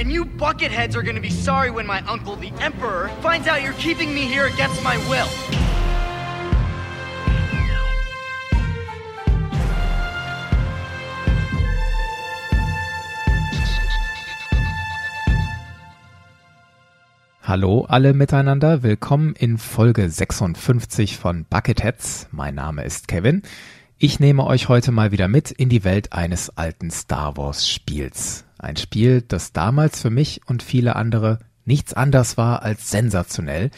And you bucketheads are gonna be sorry when my uncle, the Emperor, finds out you're keeping me here against my will. Hallo alle miteinander, willkommen in Folge 56 von Bucketheads. Mein Name ist Kevin. Ich nehme euch heute mal wieder mit in die Welt eines alten Star Wars Spiels. Ein Spiel, das damals für mich und viele andere nichts anders war als sensationell.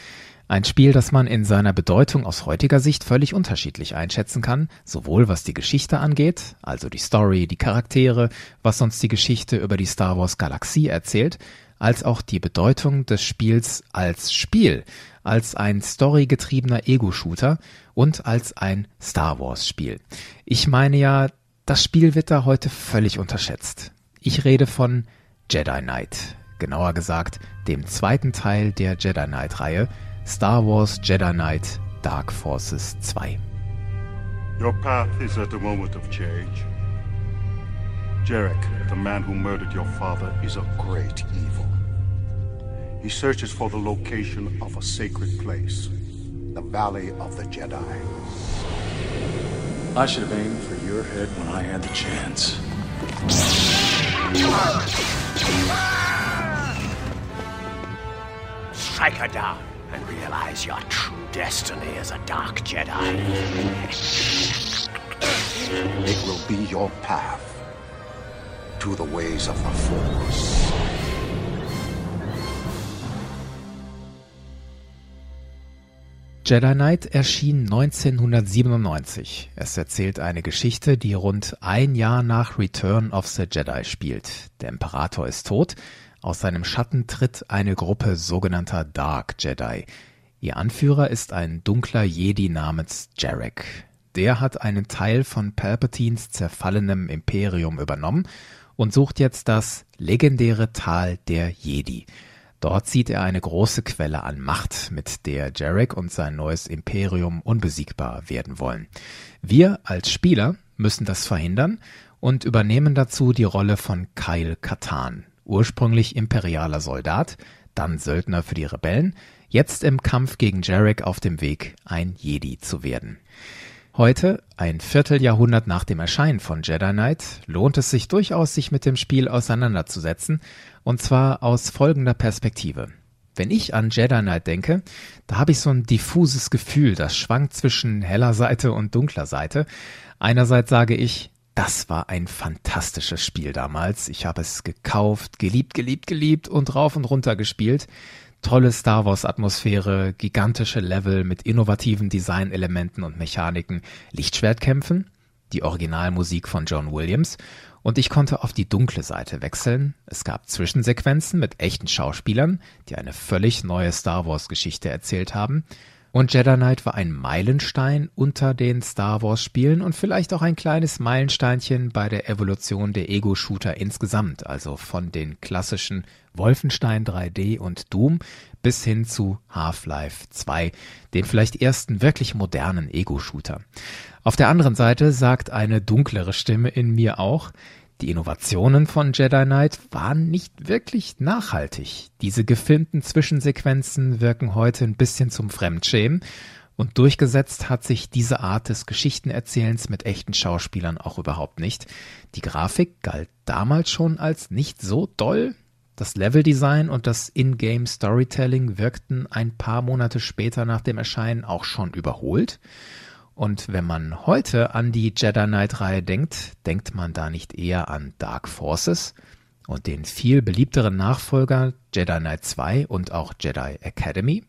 Ein Spiel, das man in seiner Bedeutung aus heutiger Sicht völlig unterschiedlich einschätzen kann, sowohl was die Geschichte angeht, also die Story, die Charaktere, was uns die Geschichte über die Star Wars Galaxie erzählt, als auch die Bedeutung des Spiels als Spiel, als ein storygetriebener Ego-Shooter und als ein Star Wars-Spiel. Ich meine ja, das Spiel wird da heute völlig unterschätzt. Ich rede von Jedi Knight, genauer gesagt dem zweiten Teil der Jedi Knight-Reihe, Star Wars Jedi Knight Dark Forces 2. Your path is at a moment of change. Jarek, the man who murdered your father, is a great evil. He searches for the location of a sacred place, the Valley of the Jedi. I should have aimed for your head when I had the chance. Strike her down and realize your true destiny as a Dark Jedi. It will be your path to the ways of the Force. Jedi Knight erschien 1997. Es erzählt eine Geschichte, die rund ein Jahr nach Return of the Jedi spielt. Der Imperator ist tot, aus seinem Schatten tritt eine Gruppe sogenannter Dark Jedi. Ihr Anführer ist ein dunkler Jedi namens Jarek. Der hat einen Teil von Palpatines zerfallenem Imperium übernommen und sucht jetzt das legendäre Tal der Jedi. Dort sieht er eine große Quelle an Macht, mit der Jarek und sein neues Imperium unbesiegbar werden wollen. Wir als Spieler müssen das verhindern und übernehmen dazu die Rolle von Kyle Katan, ursprünglich imperialer Soldat, dann Söldner für die Rebellen, jetzt im Kampf gegen Jarek auf dem Weg, ein Jedi zu werden. Heute, ein Vierteljahrhundert nach dem Erscheinen von Jedi Knight, lohnt es sich durchaus, sich mit dem Spiel auseinanderzusetzen, und zwar aus folgender Perspektive. Wenn ich an Jedi Knight denke, da habe ich so ein diffuses Gefühl, das schwankt zwischen heller Seite und dunkler Seite. Einerseits sage ich, das war ein fantastisches Spiel damals. Ich habe es gekauft, geliebt, geliebt, geliebt und rauf und runter gespielt tolle Star Wars Atmosphäre, gigantische Level mit innovativen Designelementen und Mechaniken, Lichtschwertkämpfen, die Originalmusik von John Williams und ich konnte auf die dunkle Seite wechseln. Es gab Zwischensequenzen mit echten Schauspielern, die eine völlig neue Star Wars Geschichte erzählt haben. Und Jedi Knight war ein Meilenstein unter den Star Wars Spielen und vielleicht auch ein kleines Meilensteinchen bei der Evolution der Ego-Shooter insgesamt, also von den klassischen Wolfenstein 3D und Doom bis hin zu Half-Life 2, dem vielleicht ersten wirklich modernen Ego-Shooter. Auf der anderen Seite sagt eine dunklere Stimme in mir auch, die Innovationen von Jedi Knight waren nicht wirklich nachhaltig. Diese gefilmten Zwischensequenzen wirken heute ein bisschen zum Fremdschämen und durchgesetzt hat sich diese Art des Geschichtenerzählens mit echten Schauspielern auch überhaupt nicht. Die Grafik galt damals schon als nicht so doll. Das Leveldesign und das Ingame Storytelling wirkten ein paar Monate später nach dem Erscheinen auch schon überholt. Und wenn man heute an die Jedi Knight-Reihe denkt, denkt man da nicht eher an Dark Forces und den viel beliebteren Nachfolger Jedi Knight 2 und auch Jedi Academy?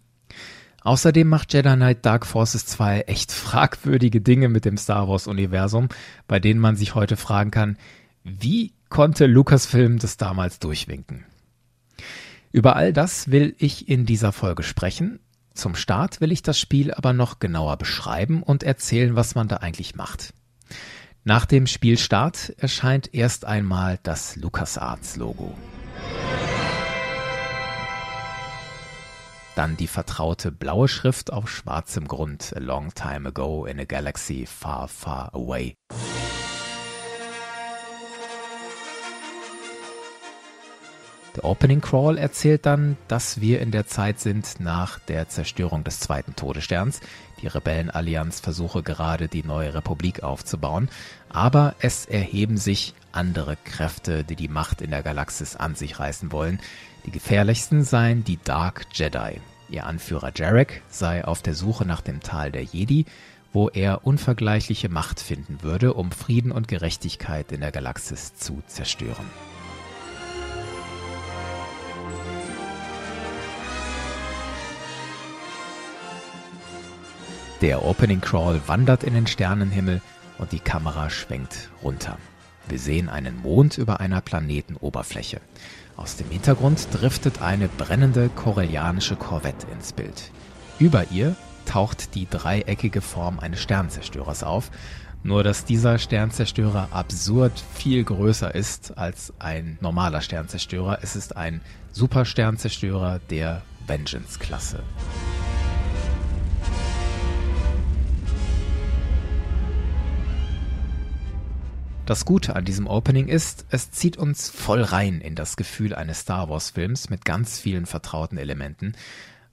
Außerdem macht Jedi Knight Dark Forces 2 echt fragwürdige Dinge mit dem Star Wars-Universum, bei denen man sich heute fragen kann, wie konnte Lucasfilm das damals durchwinken? Über all das will ich in dieser Folge sprechen zum Start will ich das Spiel aber noch genauer beschreiben und erzählen, was man da eigentlich macht. Nach dem Spielstart erscheint erst einmal das LucasArts-Logo. Dann die vertraute blaue Schrift auf schwarzem Grund A long time ago in a galaxy far, far away. Der Opening Crawl erzählt dann, dass wir in der Zeit sind nach der Zerstörung des zweiten Todessterns. Die Rebellenallianz versuche gerade die neue Republik aufzubauen, aber es erheben sich andere Kräfte, die die Macht in der Galaxis an sich reißen wollen. Die gefährlichsten seien die Dark Jedi. Ihr Anführer Jarek sei auf der Suche nach dem Tal der Jedi, wo er unvergleichliche Macht finden würde, um Frieden und Gerechtigkeit in der Galaxis zu zerstören. Der Opening Crawl wandert in den Sternenhimmel und die Kamera schwenkt runter. Wir sehen einen Mond über einer Planetenoberfläche. Aus dem Hintergrund driftet eine brennende korellianische Korvette ins Bild. Über ihr taucht die dreieckige Form eines Sternzerstörers auf, nur dass dieser Sternzerstörer absurd viel größer ist als ein normaler Sternzerstörer. Es ist ein Supersternzerstörer der Vengeance-Klasse. Das Gute an diesem Opening ist, es zieht uns voll rein in das Gefühl eines Star Wars Films mit ganz vielen vertrauten Elementen.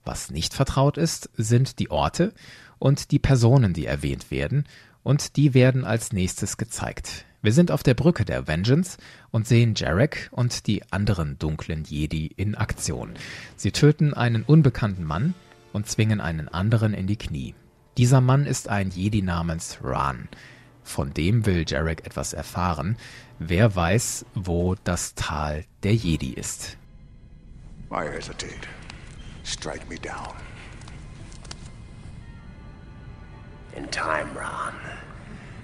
Was nicht vertraut ist, sind die Orte und die Personen, die erwähnt werden, und die werden als nächstes gezeigt. Wir sind auf der Brücke der Vengeance und sehen Jarek und die anderen dunklen Jedi in Aktion. Sie töten einen unbekannten Mann und zwingen einen anderen in die Knie. Dieser Mann ist ein Jedi namens Ran. Von dem will Jarek etwas erfahren. Wer weiß, wo das Tal der Jedi ist. Why hesitate? Strike me down. In time, Ron.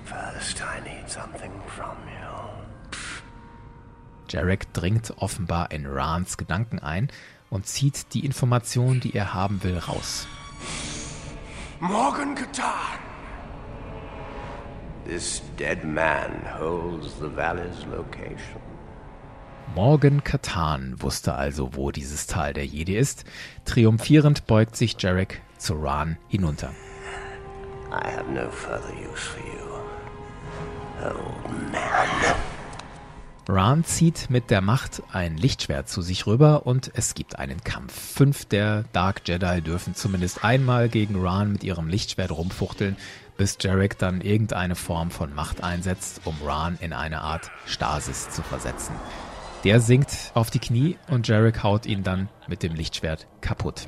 First, I need something from you. Jarek dringt offenbar in Rans Gedanken ein und zieht die Information, die er haben will, raus. Morgan Katan! This dead man holds the valley's location. Morgan Katan wusste also, wo dieses Tal der Jedi ist. Triumphierend beugt sich Jarek zu Ran hinunter. I have no further use for you, old man. Ran zieht mit der Macht ein Lichtschwert zu sich rüber und es gibt einen Kampf. Fünf der Dark Jedi dürfen zumindest einmal gegen Ran mit ihrem Lichtschwert rumfuchteln, bis Jarek dann irgendeine Form von Macht einsetzt, um Ran in eine Art Stasis zu versetzen. Der sinkt auf die Knie und Jarek haut ihn dann mit dem Lichtschwert kaputt.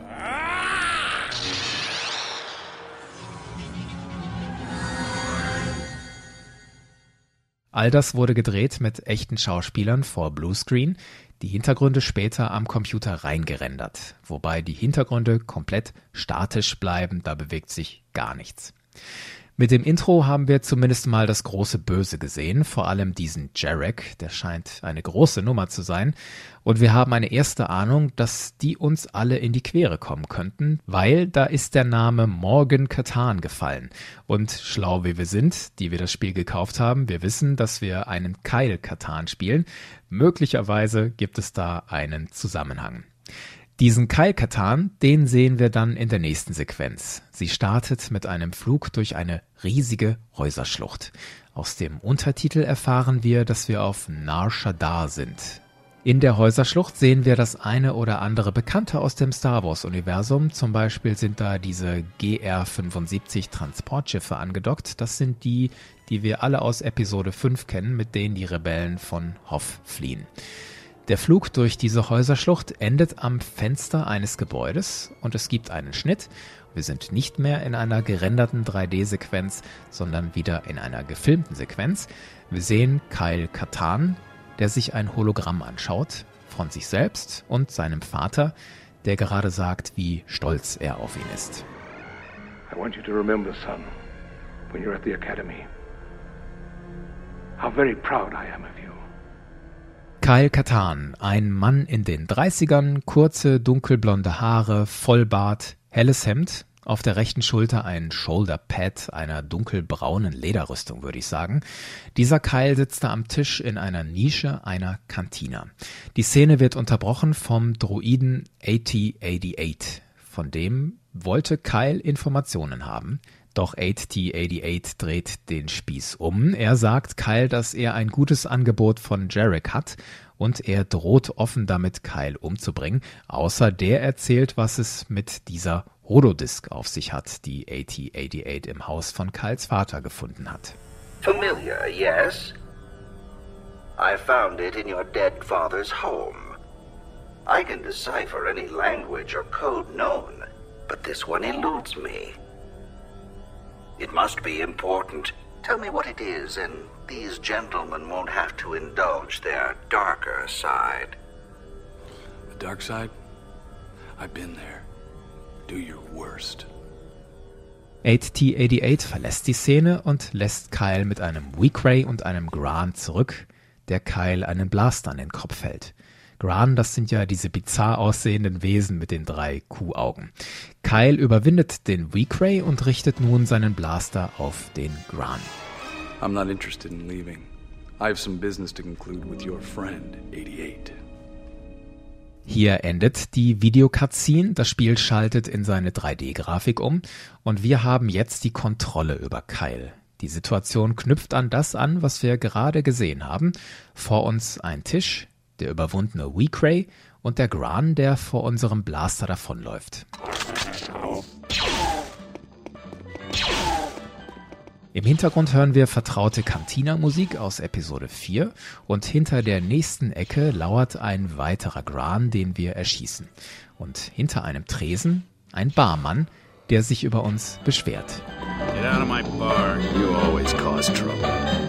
All das wurde gedreht mit echten Schauspielern vor Bluescreen, die Hintergründe später am Computer reingerendert, wobei die Hintergründe komplett statisch bleiben, da bewegt sich gar nichts. Mit dem Intro haben wir zumindest mal das große Böse gesehen, vor allem diesen Jarek, der scheint eine große Nummer zu sein. Und wir haben eine erste Ahnung, dass die uns alle in die Quere kommen könnten, weil da ist der Name Morgan Katan gefallen. Und schlau wie wir sind, die wir das Spiel gekauft haben, wir wissen, dass wir einen Kyle Katan spielen. Möglicherweise gibt es da einen Zusammenhang. Diesen Kai-Katan, den sehen wir dann in der nächsten Sequenz. Sie startet mit einem Flug durch eine riesige Häuserschlucht. Aus dem Untertitel erfahren wir, dass wir auf Nar Shaddaa sind. In der Häuserschlucht sehen wir das eine oder andere Bekannte aus dem Star Wars-Universum. Zum Beispiel sind da diese GR-75 Transportschiffe angedockt. Das sind die, die wir alle aus Episode 5 kennen, mit denen die Rebellen von Hoth fliehen. Der Flug durch diese Häuserschlucht endet am Fenster eines Gebäudes und es gibt einen Schnitt. Wir sind nicht mehr in einer gerenderten 3D-Sequenz, sondern wieder in einer gefilmten Sequenz. Wir sehen Kyle Katan, der sich ein Hologramm anschaut von sich selbst und seinem Vater, der gerade sagt, wie stolz er auf ihn ist. I want you to remember, son, when you're at the academy, how very proud I am of. Kyle Katan, ein Mann in den 30ern, kurze dunkelblonde Haare, Vollbart, helles Hemd, auf der rechten Schulter ein Shoulderpad einer dunkelbraunen Lederrüstung, würde ich sagen. Dieser Kyle sitzt da am Tisch in einer Nische einer Kantina. Die Szene wird unterbrochen vom Druiden AT-88. Von dem wollte Kyle Informationen haben. Doch 8T88 dreht den Spieß um. Er sagt Kyle, dass er ein gutes Angebot von Jarek hat und er droht offen damit, Kyle umzubringen, außer der erzählt, was es mit dieser Rododisk auf sich hat, die AT-88 im Haus von Kyles Vater gefunden hat. Familiar, yes? I found it in your dead father's home. I can decipher any language or code known, but this one eludes me. It must be important. Tell me what it is, and these gentlemen won't have to indulge their darker side. The dark side? I've been there. Do your worst. 8T88 verlässt die Szene und lässt Kyle mit einem Weakray und einem Grant zurück, der Kyle einen Blaster an den Kopf hält. Gran, das sind ja diese bizarr aussehenden Wesen mit den drei Kuhaugen. Kyle überwindet den Weakray und richtet nun seinen Blaster auf den Gran. I'm not interested in leaving. I have some business to conclude with your friend, 88. Hier endet die Videocutscene, das Spiel schaltet in seine 3D-Grafik um und wir haben jetzt die Kontrolle über Kyle. Die Situation knüpft an das an, was wir gerade gesehen haben. Vor uns ein Tisch, der überwundene Weakray und der Gran, der vor unserem Blaster davonläuft. Im Hintergrund hören wir vertraute Cantina-Musik aus Episode 4 und hinter der nächsten Ecke lauert ein weiterer Gran, den wir erschießen. Und hinter einem Tresen ein Barmann, der sich über uns beschwert. Get out of my bar. You always cause trouble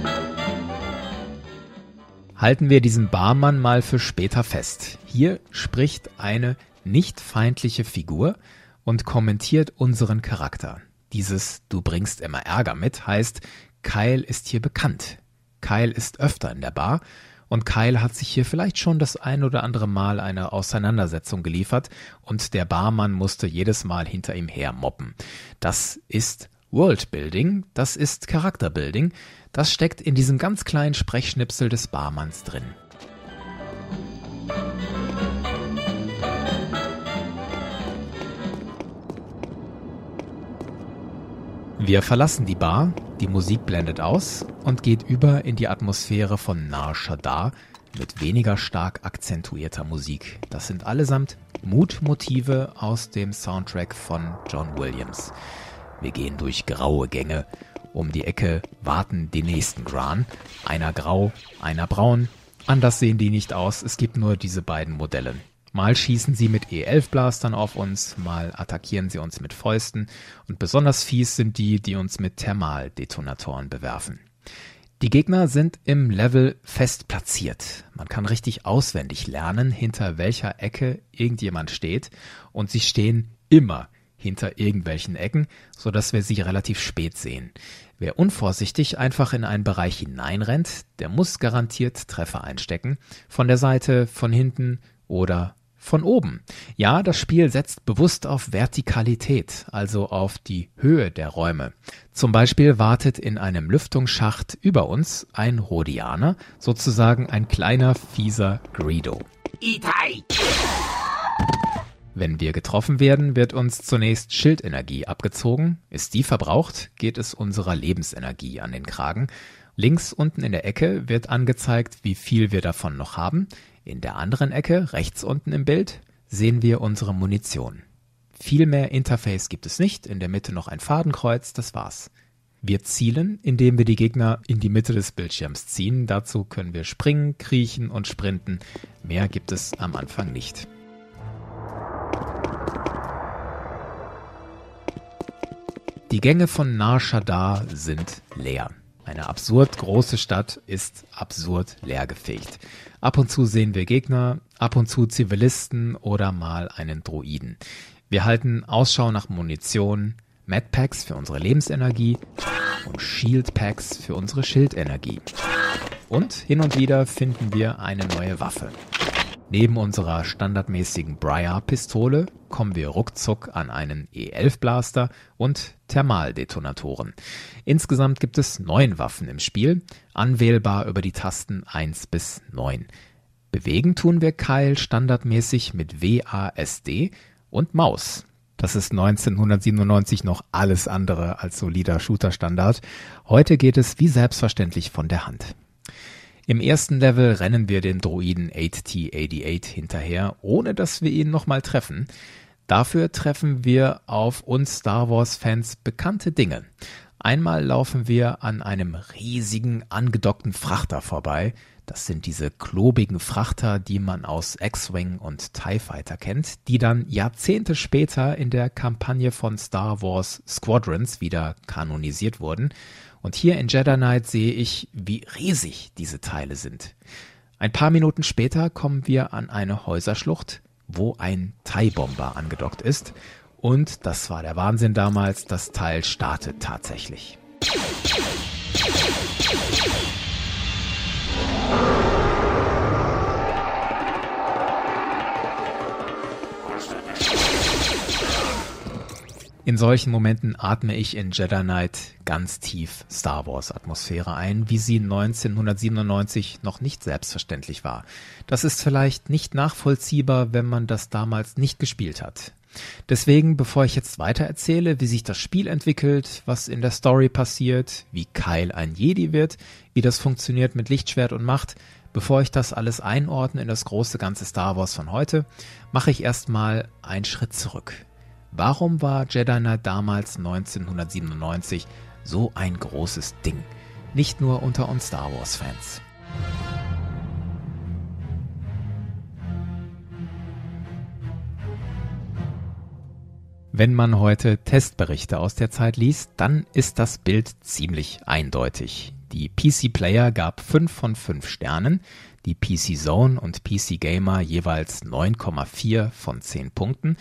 halten wir diesen Barmann mal für später fest. Hier spricht eine nicht feindliche Figur und kommentiert unseren Charakter. Dieses Du bringst immer Ärger mit heißt, Kyle ist hier bekannt. Kyle ist öfter in der Bar und Kyle hat sich hier vielleicht schon das ein oder andere Mal eine Auseinandersetzung geliefert und der Barmann musste jedes Mal hinter ihm her moppen. Das ist Worldbuilding, das ist Charakterbuilding, das steckt in diesem ganz kleinen Sprechschnipsel des Barmanns drin. Wir verlassen die Bar, die Musik blendet aus und geht über in die Atmosphäre von Nar Shaddaa mit weniger stark akzentuierter Musik. Das sind allesamt Mutmotive aus dem Soundtrack von John Williams. Wir gehen durch graue Gänge. Um die Ecke warten die nächsten Gran. Einer grau, einer braun. Anders sehen die nicht aus. Es gibt nur diese beiden Modelle. Mal schießen sie mit E11-Blastern auf uns, mal attackieren sie uns mit Fäusten und besonders fies sind die, die uns mit Thermaldetonatoren bewerfen. Die Gegner sind im Level fest platziert. Man kann richtig auswendig lernen, hinter welcher Ecke irgendjemand steht und sie stehen immer hinter irgendwelchen Ecken, so dass wir sie relativ spät sehen. Wer unvorsichtig einfach in einen Bereich hineinrennt, der muss garantiert Treffer einstecken. Von der Seite, von hinten oder von oben. Ja, das Spiel setzt bewusst auf Vertikalität, also auf die Höhe der Räume. Zum Beispiel wartet in einem Lüftungsschacht über uns ein Rhodianer, sozusagen ein kleiner, fieser Greedo. Itai. Wenn wir getroffen werden, wird uns zunächst Schildenergie abgezogen. Ist die verbraucht, geht es unserer Lebensenergie an den Kragen. Links unten in der Ecke wird angezeigt, wie viel wir davon noch haben. In der anderen Ecke, rechts unten im Bild, sehen wir unsere Munition. Viel mehr Interface gibt es nicht, in der Mitte noch ein Fadenkreuz, das war's. Wir zielen, indem wir die Gegner in die Mitte des Bildschirms ziehen. Dazu können wir springen, kriechen und sprinten. Mehr gibt es am Anfang nicht. Die Gänge von Nar Shaddaa sind leer. Eine absurd große Stadt ist absurd leergefegt. Ab und zu sehen wir Gegner, ab und zu Zivilisten oder mal einen Droiden. Wir halten Ausschau nach Munition, Medpacks für unsere Lebensenergie und Shieldpacks für unsere Schildenergie. Und hin und wieder finden wir eine neue Waffe. Neben unserer standardmäßigen Briar-Pistole kommen wir ruckzuck an einen E11-Blaster und Thermaldetonatoren. Insgesamt gibt es neun Waffen im Spiel, anwählbar über die Tasten 1 bis 9. Bewegen tun wir Keil standardmäßig mit WASD und Maus. Das ist 1997 noch alles andere als solider Shooter-Standard. Heute geht es wie selbstverständlich von der Hand. Im ersten Level rennen wir den Droiden 8T88 hinterher, ohne dass wir ihn nochmal treffen. Dafür treffen wir auf uns Star Wars-Fans bekannte Dinge. Einmal laufen wir an einem riesigen angedockten Frachter vorbei. Das sind diese klobigen Frachter, die man aus X-Wing und TIE Fighter kennt, die dann Jahrzehnte später in der Kampagne von Star Wars Squadrons wieder kanonisiert wurden. Und hier in Jedi Knight sehe ich, wie riesig diese Teile sind. Ein paar Minuten später kommen wir an eine Häuserschlucht, wo ein TIE-Bomber angedockt ist. Und das war der Wahnsinn damals, das Teil startet tatsächlich. In solchen Momenten atme ich in Jedi Knight ganz tief Star Wars Atmosphäre ein, wie sie 1997 noch nicht selbstverständlich war. Das ist vielleicht nicht nachvollziehbar, wenn man das damals nicht gespielt hat. Deswegen, bevor ich jetzt weiter erzähle, wie sich das Spiel entwickelt, was in der Story passiert, wie Kyle ein Jedi wird, wie das funktioniert mit Lichtschwert und Macht, bevor ich das alles einordne in das große ganze Star Wars von heute, mache ich erstmal einen Schritt zurück. Warum war Jedi Knight damals 1997 so ein großes Ding? Nicht nur unter uns Star Wars Fans. Wenn man heute Testberichte aus der Zeit liest, dann ist das Bild ziemlich eindeutig. Die PC Player gab 5 von 5 Sternen, die PC Zone und PC Gamer jeweils 9,4 von 10 Punkten,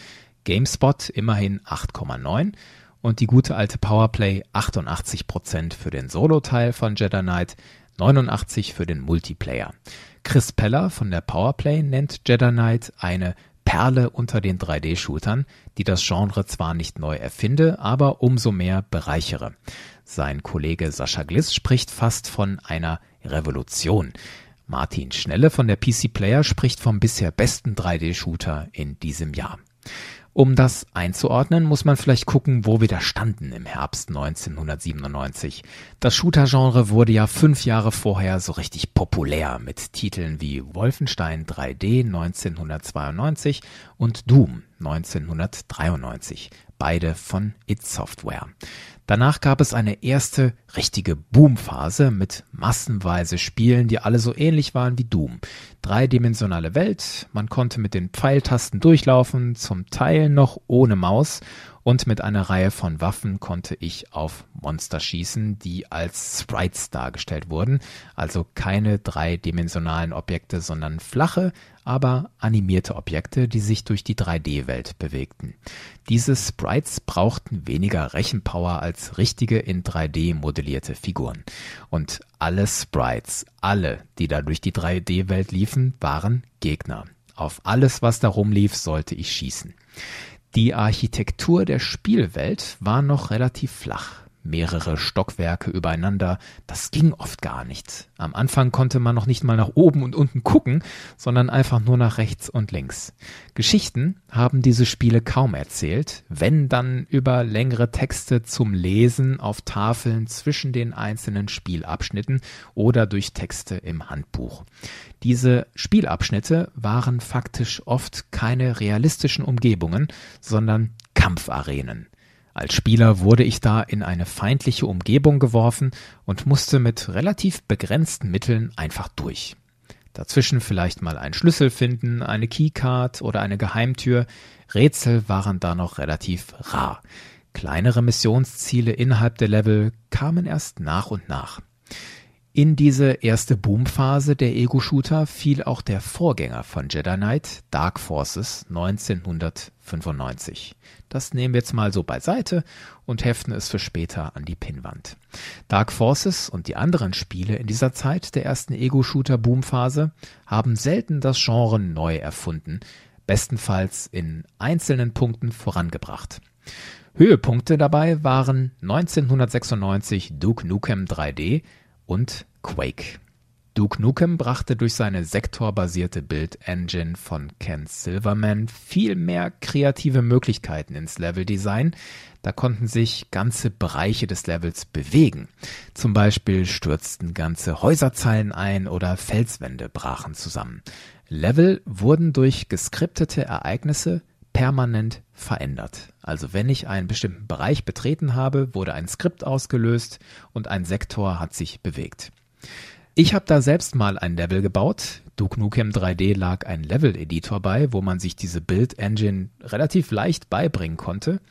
GameSpot immerhin 8,9 und die gute alte Powerplay 88% für den Solo-Teil von Jedi Knight, 89 für den Multiplayer. Chris Peller von der Powerplay nennt Jedi Knight eine Perle unter den 3D-Shootern, die das Genre zwar nicht neu erfinde, aber umso mehr bereichere. Sein Kollege Sascha Gliss spricht fast von einer Revolution. Martin Schnelle von der PC Player spricht vom bisher besten 3D-Shooter in diesem Jahr. Um das einzuordnen, muss man vielleicht gucken, wo wir da standen im Herbst 1997. Das Shooter-Genre wurde ja fünf Jahre vorher so richtig populär mit Titeln wie Wolfenstein 3D 1992 und Doom 1993, beide von It Software. Danach gab es eine erste richtige Boomphase mit massenweise Spielen, die alle so ähnlich waren wie Doom. Dreidimensionale Welt, man konnte mit den Pfeiltasten durchlaufen, zum Teil noch ohne Maus und mit einer Reihe von Waffen konnte ich auf Monster schießen, die als Sprites dargestellt wurden, also keine dreidimensionalen Objekte, sondern flache, aber animierte Objekte, die sich durch die 3D-Welt bewegten. Diese Sprites brauchten weniger Rechenpower als richtige in 3D modellierte Figuren. Und alle Sprites, alle, die da durch die 3D-Welt liefen, waren Gegner. Auf alles, was da rumlief, sollte ich schießen. Die Architektur der Spielwelt war noch relativ flach mehrere Stockwerke übereinander. Das ging oft gar nicht. Am Anfang konnte man noch nicht mal nach oben und unten gucken, sondern einfach nur nach rechts und links. Geschichten haben diese Spiele kaum erzählt, wenn dann über längere Texte zum Lesen auf Tafeln zwischen den einzelnen Spielabschnitten oder durch Texte im Handbuch. Diese Spielabschnitte waren faktisch oft keine realistischen Umgebungen, sondern Kampfarenen. Als Spieler wurde ich da in eine feindliche Umgebung geworfen und musste mit relativ begrenzten Mitteln einfach durch. Dazwischen vielleicht mal einen Schlüssel finden, eine Keycard oder eine Geheimtür. Rätsel waren da noch relativ rar. Kleinere Missionsziele innerhalb der Level kamen erst nach und nach. In diese erste Boomphase der Ego-Shooter fiel auch der Vorgänger von Jedi Knight, Dark Forces 1995. Das nehmen wir jetzt mal so beiseite und heften es für später an die Pinnwand. Dark Forces und die anderen Spiele in dieser Zeit der ersten Ego-Shooter-Boomphase haben selten das Genre neu erfunden, bestenfalls in einzelnen Punkten vorangebracht. Höhepunkte dabei waren 1996 Duke Nukem 3D, und Quake. Duke Nukem brachte durch seine sektorbasierte Build-Engine von Ken Silverman viel mehr kreative Möglichkeiten ins Leveldesign. Da konnten sich ganze Bereiche des Levels bewegen. Zum Beispiel stürzten ganze Häuserzeilen ein oder Felswände brachen zusammen. Level wurden durch geskriptete Ereignisse permanent verändert. Also wenn ich einen bestimmten Bereich betreten habe, wurde ein Skript ausgelöst und ein Sektor hat sich bewegt. Ich habe da selbst mal ein Level gebaut. Duke Nukem 3D lag ein Level-Editor bei, wo man sich diese Build-Engine relativ leicht beibringen konnte.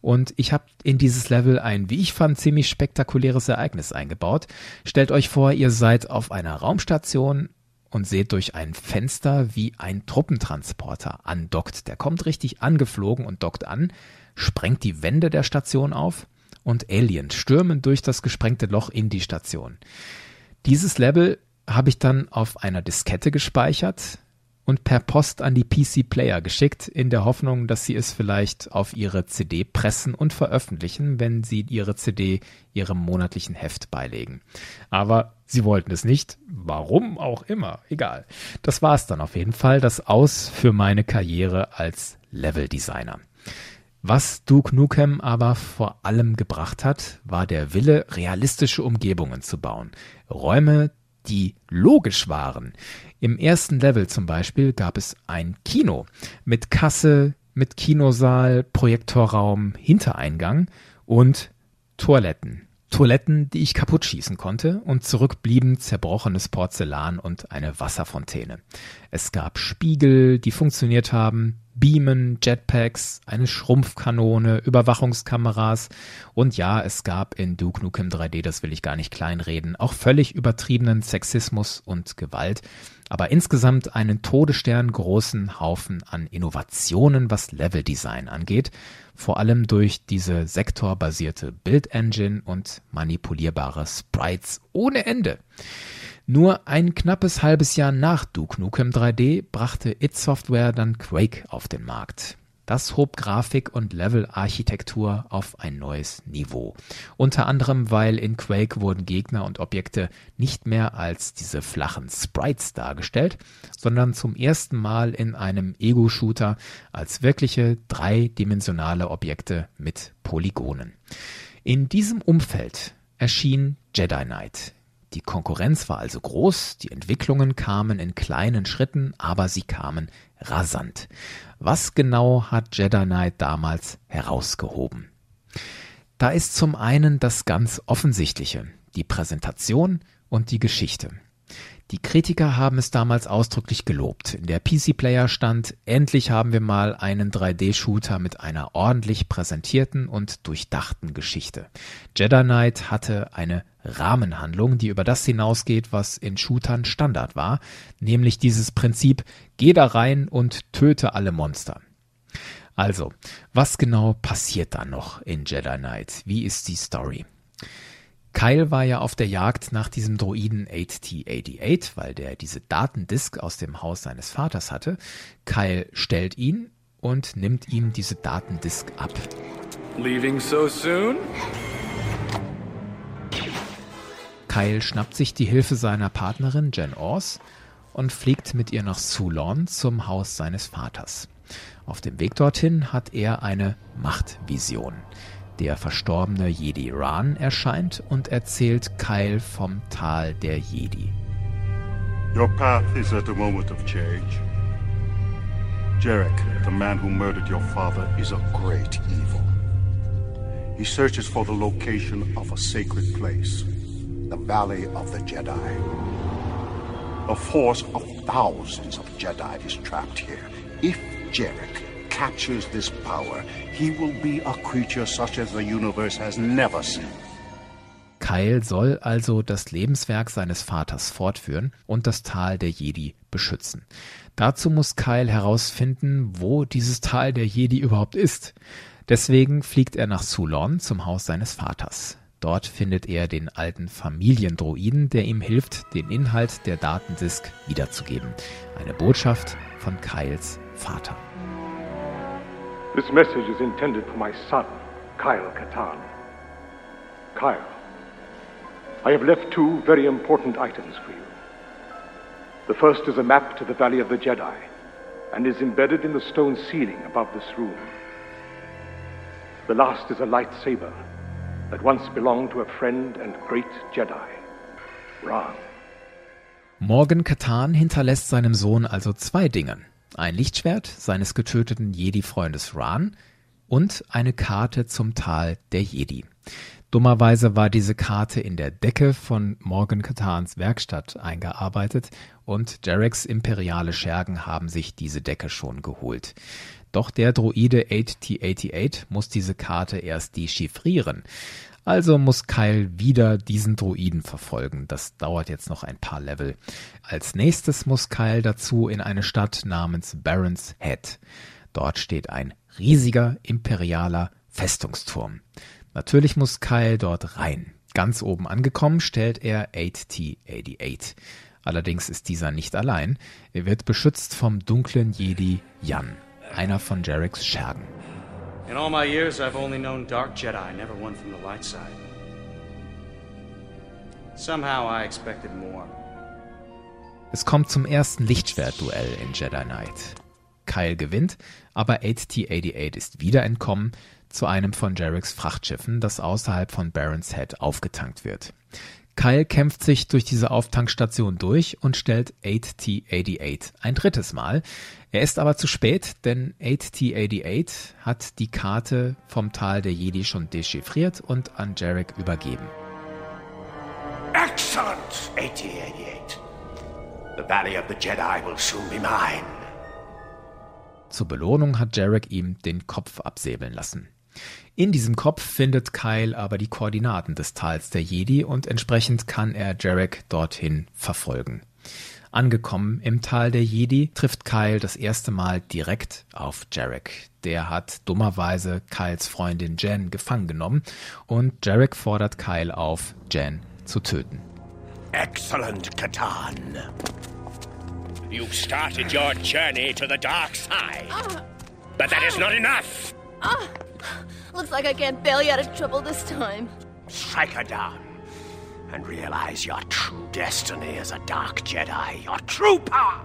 Und ich habe in dieses Level ein, wie ich fand, ziemlich spektakuläres Ereignis eingebaut. Stellt euch vor, ihr seid auf einer Raumstation und seht durch ein Fenster, wie ein Truppentransporter andockt. Der kommt richtig angeflogen und dockt an, sprengt die Wände der Station auf und Aliens stürmen durch das gesprengte Loch in die Station. Dieses Level habe ich dann auf einer Diskette gespeichert und per Post an die PC Player geschickt, in der Hoffnung, dass sie es vielleicht auf ihre CD pressen und veröffentlichen, wenn sie ihre CD ihrem monatlichen Heft beilegen. Aber sie wollten es nicht. Warum auch immer. Egal. Das war es dann auf jeden Fall. Das Aus für meine Karriere als Leveldesigner. Was Duke Nukem aber vor allem gebracht hat, war der Wille, realistische Umgebungen zu bauen. Räume, die logisch waren. Im ersten Level zum Beispiel gab es ein Kino mit Kasse, mit Kinosaal, Projektorraum, Hintereingang und Toiletten. Toiletten, die ich kaputt schießen konnte und zurück blieben zerbrochenes Porzellan und eine Wasserfontäne. Es gab Spiegel, die funktioniert haben, Beamen, Jetpacks, eine Schrumpfkanone, Überwachungskameras und ja, es gab in Duke Nukem 3D, das will ich gar nicht kleinreden, auch völlig übertriebenen Sexismus und Gewalt, aber insgesamt einen Todesstern großen Haufen an Innovationen, was Leveldesign angeht, vor allem durch diese sektorbasierte Build-Engine und manipulierbare Sprites ohne Ende. Nur ein knappes halbes Jahr nach Duke Nukem 3D brachte id Software dann Quake auf den Markt. Das hob Grafik und Levelarchitektur auf ein neues Niveau. Unter anderem, weil in Quake wurden Gegner und Objekte nicht mehr als diese flachen Sprites dargestellt, sondern zum ersten Mal in einem Ego-Shooter als wirkliche dreidimensionale Objekte mit Polygonen. In diesem Umfeld erschien Jedi Knight, die Konkurrenz war also groß, die Entwicklungen kamen in kleinen Schritten, aber sie kamen rasant. Was genau hat Jedi Knight damals herausgehoben? Da ist zum einen das ganz Offensichtliche, die Präsentation und die Geschichte. Die Kritiker haben es damals ausdrücklich gelobt. In der PC Player stand, endlich haben wir mal einen 3D-Shooter mit einer ordentlich präsentierten und durchdachten Geschichte. Jedi Knight hatte eine Rahmenhandlung, die über das hinausgeht, was in Shootern Standard war, nämlich dieses Prinzip, geh da rein und töte alle Monster. Also, was genau passiert da noch in Jedi Knight? Wie ist die Story? Kyle war ja auf der Jagd nach diesem Droiden 8T88, weil der diese Datendisk aus dem Haus seines Vaters hatte. Kyle stellt ihn und nimmt ihm diese Datendisk ab. Leaving so soon? Kyle schnappt sich die Hilfe seiner Partnerin Jen Ors und fliegt mit ihr nach Sulon zum Haus seines Vaters. Auf dem Weg dorthin hat er eine Machtvision. Der verstorbene Jedi Ran erscheint und erzählt Kyle vom Tal der Jedi. Your path is at a moment of change. Jarek, the man who murdered your father, is a great evil. He searches for the location of a sacred place, the Valley of the Jedi. A force of thousands of Jedi is trapped here. If Jarek captures this power, he will be a creature such as the universe has never seen. Kyle soll also das Lebenswerk seines Vaters fortführen und das Tal der Jedi beschützen. Dazu muss Kyle herausfinden, wo dieses Tal der Jedi überhaupt ist. Deswegen fliegt er nach Sulon zum Haus seines Vaters. Dort findet er den alten Familiendroiden, der ihm hilft, den Inhalt der Datendisk wiederzugeben. Eine Botschaft von Kyles Vater. This message is intended for my son, Kyle Katan. Kyle, I have left two very important items for you. The first is a map to the Valley of the Jedi and is embedded in the stone ceiling above this room. The last is a lightsaber that once belonged to a friend and great Jedi, Ran. Morgan Katan hinterlässt seinem Sohn also zwei Dinge. Ein Lichtschwert seines getöteten Jedi-Freundes Ran und eine Karte zum Tal der Jedi. Dummerweise war diese Karte in der Decke von Morgan Catans Werkstatt eingearbeitet und Jareks imperiale Schergen haben sich diese Decke schon geholt. Doch der Droide 8T88 muss diese Karte erst dechiffrieren. Also muss Kyle wieder diesen Droiden verfolgen. Das dauert jetzt noch ein paar Level. Als nächstes muss Kyle dazu in eine Stadt namens Barons Head. Dort steht ein riesiger imperialer Festungsturm. Natürlich muss Kyle dort rein. Ganz oben angekommen stellt er 8T88. Allerdings ist dieser nicht allein. Er wird beschützt vom dunklen Jedi Jan, einer von Jareks Schergen. In all my years I've only known dark Jedi, never one from the light side. Somehow I expected more. Es kommt zum ersten Lichtschwertduell in Jedi Knight. Kyle gewinnt, aber 8T88 ist wieder entkommen, zu einem von Jareks Frachtschiffen, das außerhalb von Barons Head aufgetankt wird. Kyle kämpft sich durch diese Auftankstation durch und stellt 8T88 ein drittes Mal. Er ist aber zu spät, denn 8T88 hat die Karte vom Tal der Jedi schon dechiffriert und an Jarek übergeben. Excellent, 8088. The Valley of the Jedi will soon be mine. Zur Belohnung hat Jarek ihm den Kopf absäbeln lassen. In diesem Kopf findet Kyle aber die Koordinaten des Tals der Jedi und entsprechend kann er Jarek dorthin verfolgen. Angekommen im Tal der Jedi trifft Kyle das erste Mal direkt auf Jarek. Der hat dummerweise Kyles Freundin Jen gefangen genommen und Jarek fordert Kyle auf, Jen zu töten. Excellent, Katan. You've started your journey to the dark side. But that is not enough. Looks like I can't bail you out of trouble this time. Strike her down and realize your true destiny as a Dark Jedi, your true power.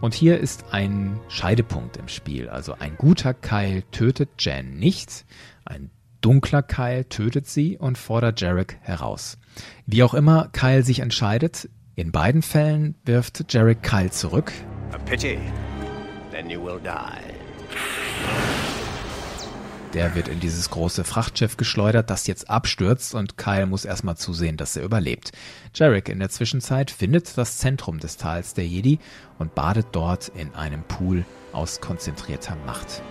Und hier ist ein Scheidepunkt im Spiel. Also ein guter Keil tötet Jan nicht, ein dunkler Keil tötet sie und fordert Jarek heraus. Wie auch immer Kyle sich entscheidet, in beiden Fällen wirft Jarek Kyle zurück. A pity. Then you will die. Der wird in dieses große Frachtschiff geschleudert, das jetzt abstürzt und Kyle muss erstmal zusehen, dass er überlebt. Jarek in der Zwischenzeit findet das Zentrum des Tals der Jedi und badet dort in einem Pool aus konzentrierter Macht.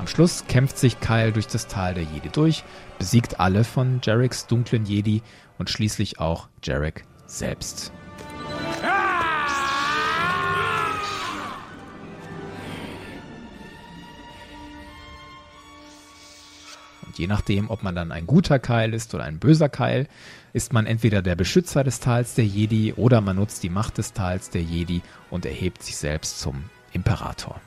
Am Schluss kämpft sich Kyle durch das Tal der Jedi durch, besiegt alle von Jareks dunklen Jedi und schließlich auch Jarek selbst. Und je nachdem, ob man dann ein guter Keil ist oder ein böser Keil, ist man entweder der Beschützer des Tals der Jedi oder man nutzt die Macht des Tals der Jedi und erhebt sich selbst zum Imperator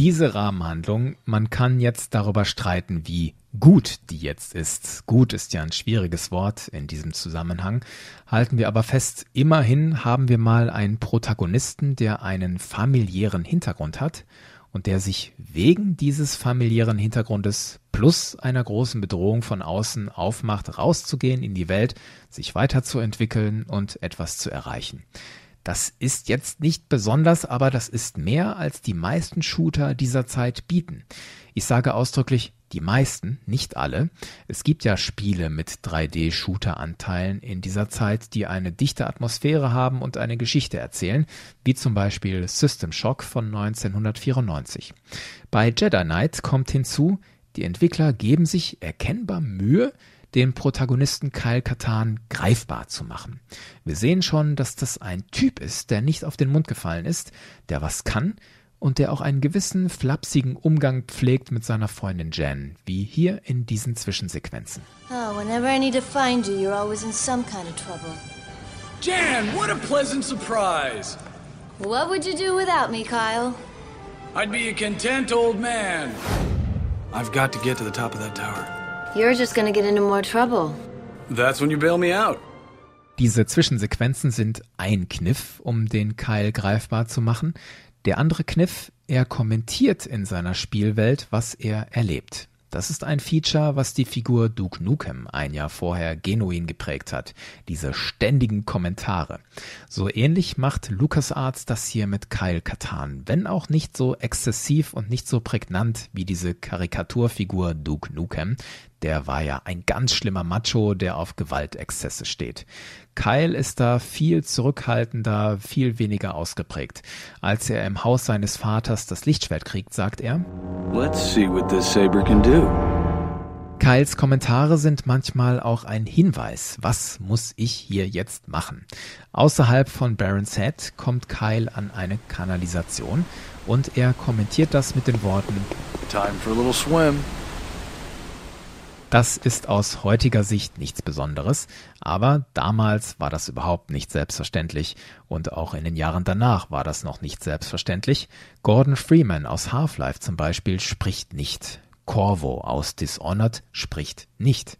diese Rahmenhandlung, man kann jetzt darüber streiten, wie gut die jetzt ist. Gut ist ja ein schwieriges Wort in diesem Zusammenhang. Halten wir aber fest, immerhin haben wir mal einen Protagonisten, der einen familiären Hintergrund hat und der sich wegen dieses familiären Hintergrundes plus einer großen Bedrohung von außen aufmacht, rauszugehen in die Welt, sich weiterzuentwickeln und etwas zu erreichen. Das ist jetzt nicht besonders, aber das ist mehr, als die meisten Shooter dieser Zeit bieten. Ich sage ausdrücklich die meisten, nicht alle. Es gibt ja Spiele mit 3D-Shooter-Anteilen in dieser Zeit, die eine dichte Atmosphäre haben und eine Geschichte erzählen, wie zum Beispiel System Shock von 1994. Bei Jedi Knight kommt hinzu, die Entwickler geben sich erkennbar Mühe, den Protagonisten Kyle Katan greifbar zu machen. Wir sehen schon, dass das ein Typ ist, der nicht auf den Mund gefallen ist, der was kann und der auch einen gewissen flapsigen Umgang pflegt mit seiner Freundin Jen, wie hier in diesen Zwischensequenzen. Oh, whenever I need to find you, you're always in some kind of trouble. Jan, what a pleasant surprise! What would you do without me, Kyle? I'd be a content old man. I've got to get to the top of that tower. You're just gonna get into more trouble. That's when you bail me out. Diese Zwischensequenzen sind ein Kniff, um den Kyle greifbar zu machen. Der andere Kniff, er kommentiert in seiner Spielwelt, was er erlebt. Das ist ein Feature, was die Figur Duke Nukem ein Jahr vorher genuin geprägt hat. Diese ständigen Kommentare. So ähnlich macht LucasArts das hier mit Kyle Katan, wenn auch nicht so exzessiv und nicht so prägnant wie diese Karikaturfigur Duke Nukem. Der war ja ein ganz schlimmer Macho, der auf Gewaltexzesse steht. Kyle ist da viel zurückhaltender, viel weniger ausgeprägt. Als er im Haus seines Vaters das Lichtschwert kriegt, sagt er, Let's see what this saber can do. Kyles Kommentare sind manchmal auch ein Hinweis, was muss ich hier jetzt machen. Außerhalb von Baron's Head kommt Kyle an eine Kanalisation und er kommentiert das mit den Worten Time for a little swim. Das ist aus heutiger Sicht nichts Besonderes, aber damals war das überhaupt nicht selbstverständlich und auch in den Jahren danach war das noch nicht selbstverständlich. Gordon Freeman aus Half-Life zum Beispiel spricht nicht. Corvo aus Dishonored spricht nicht.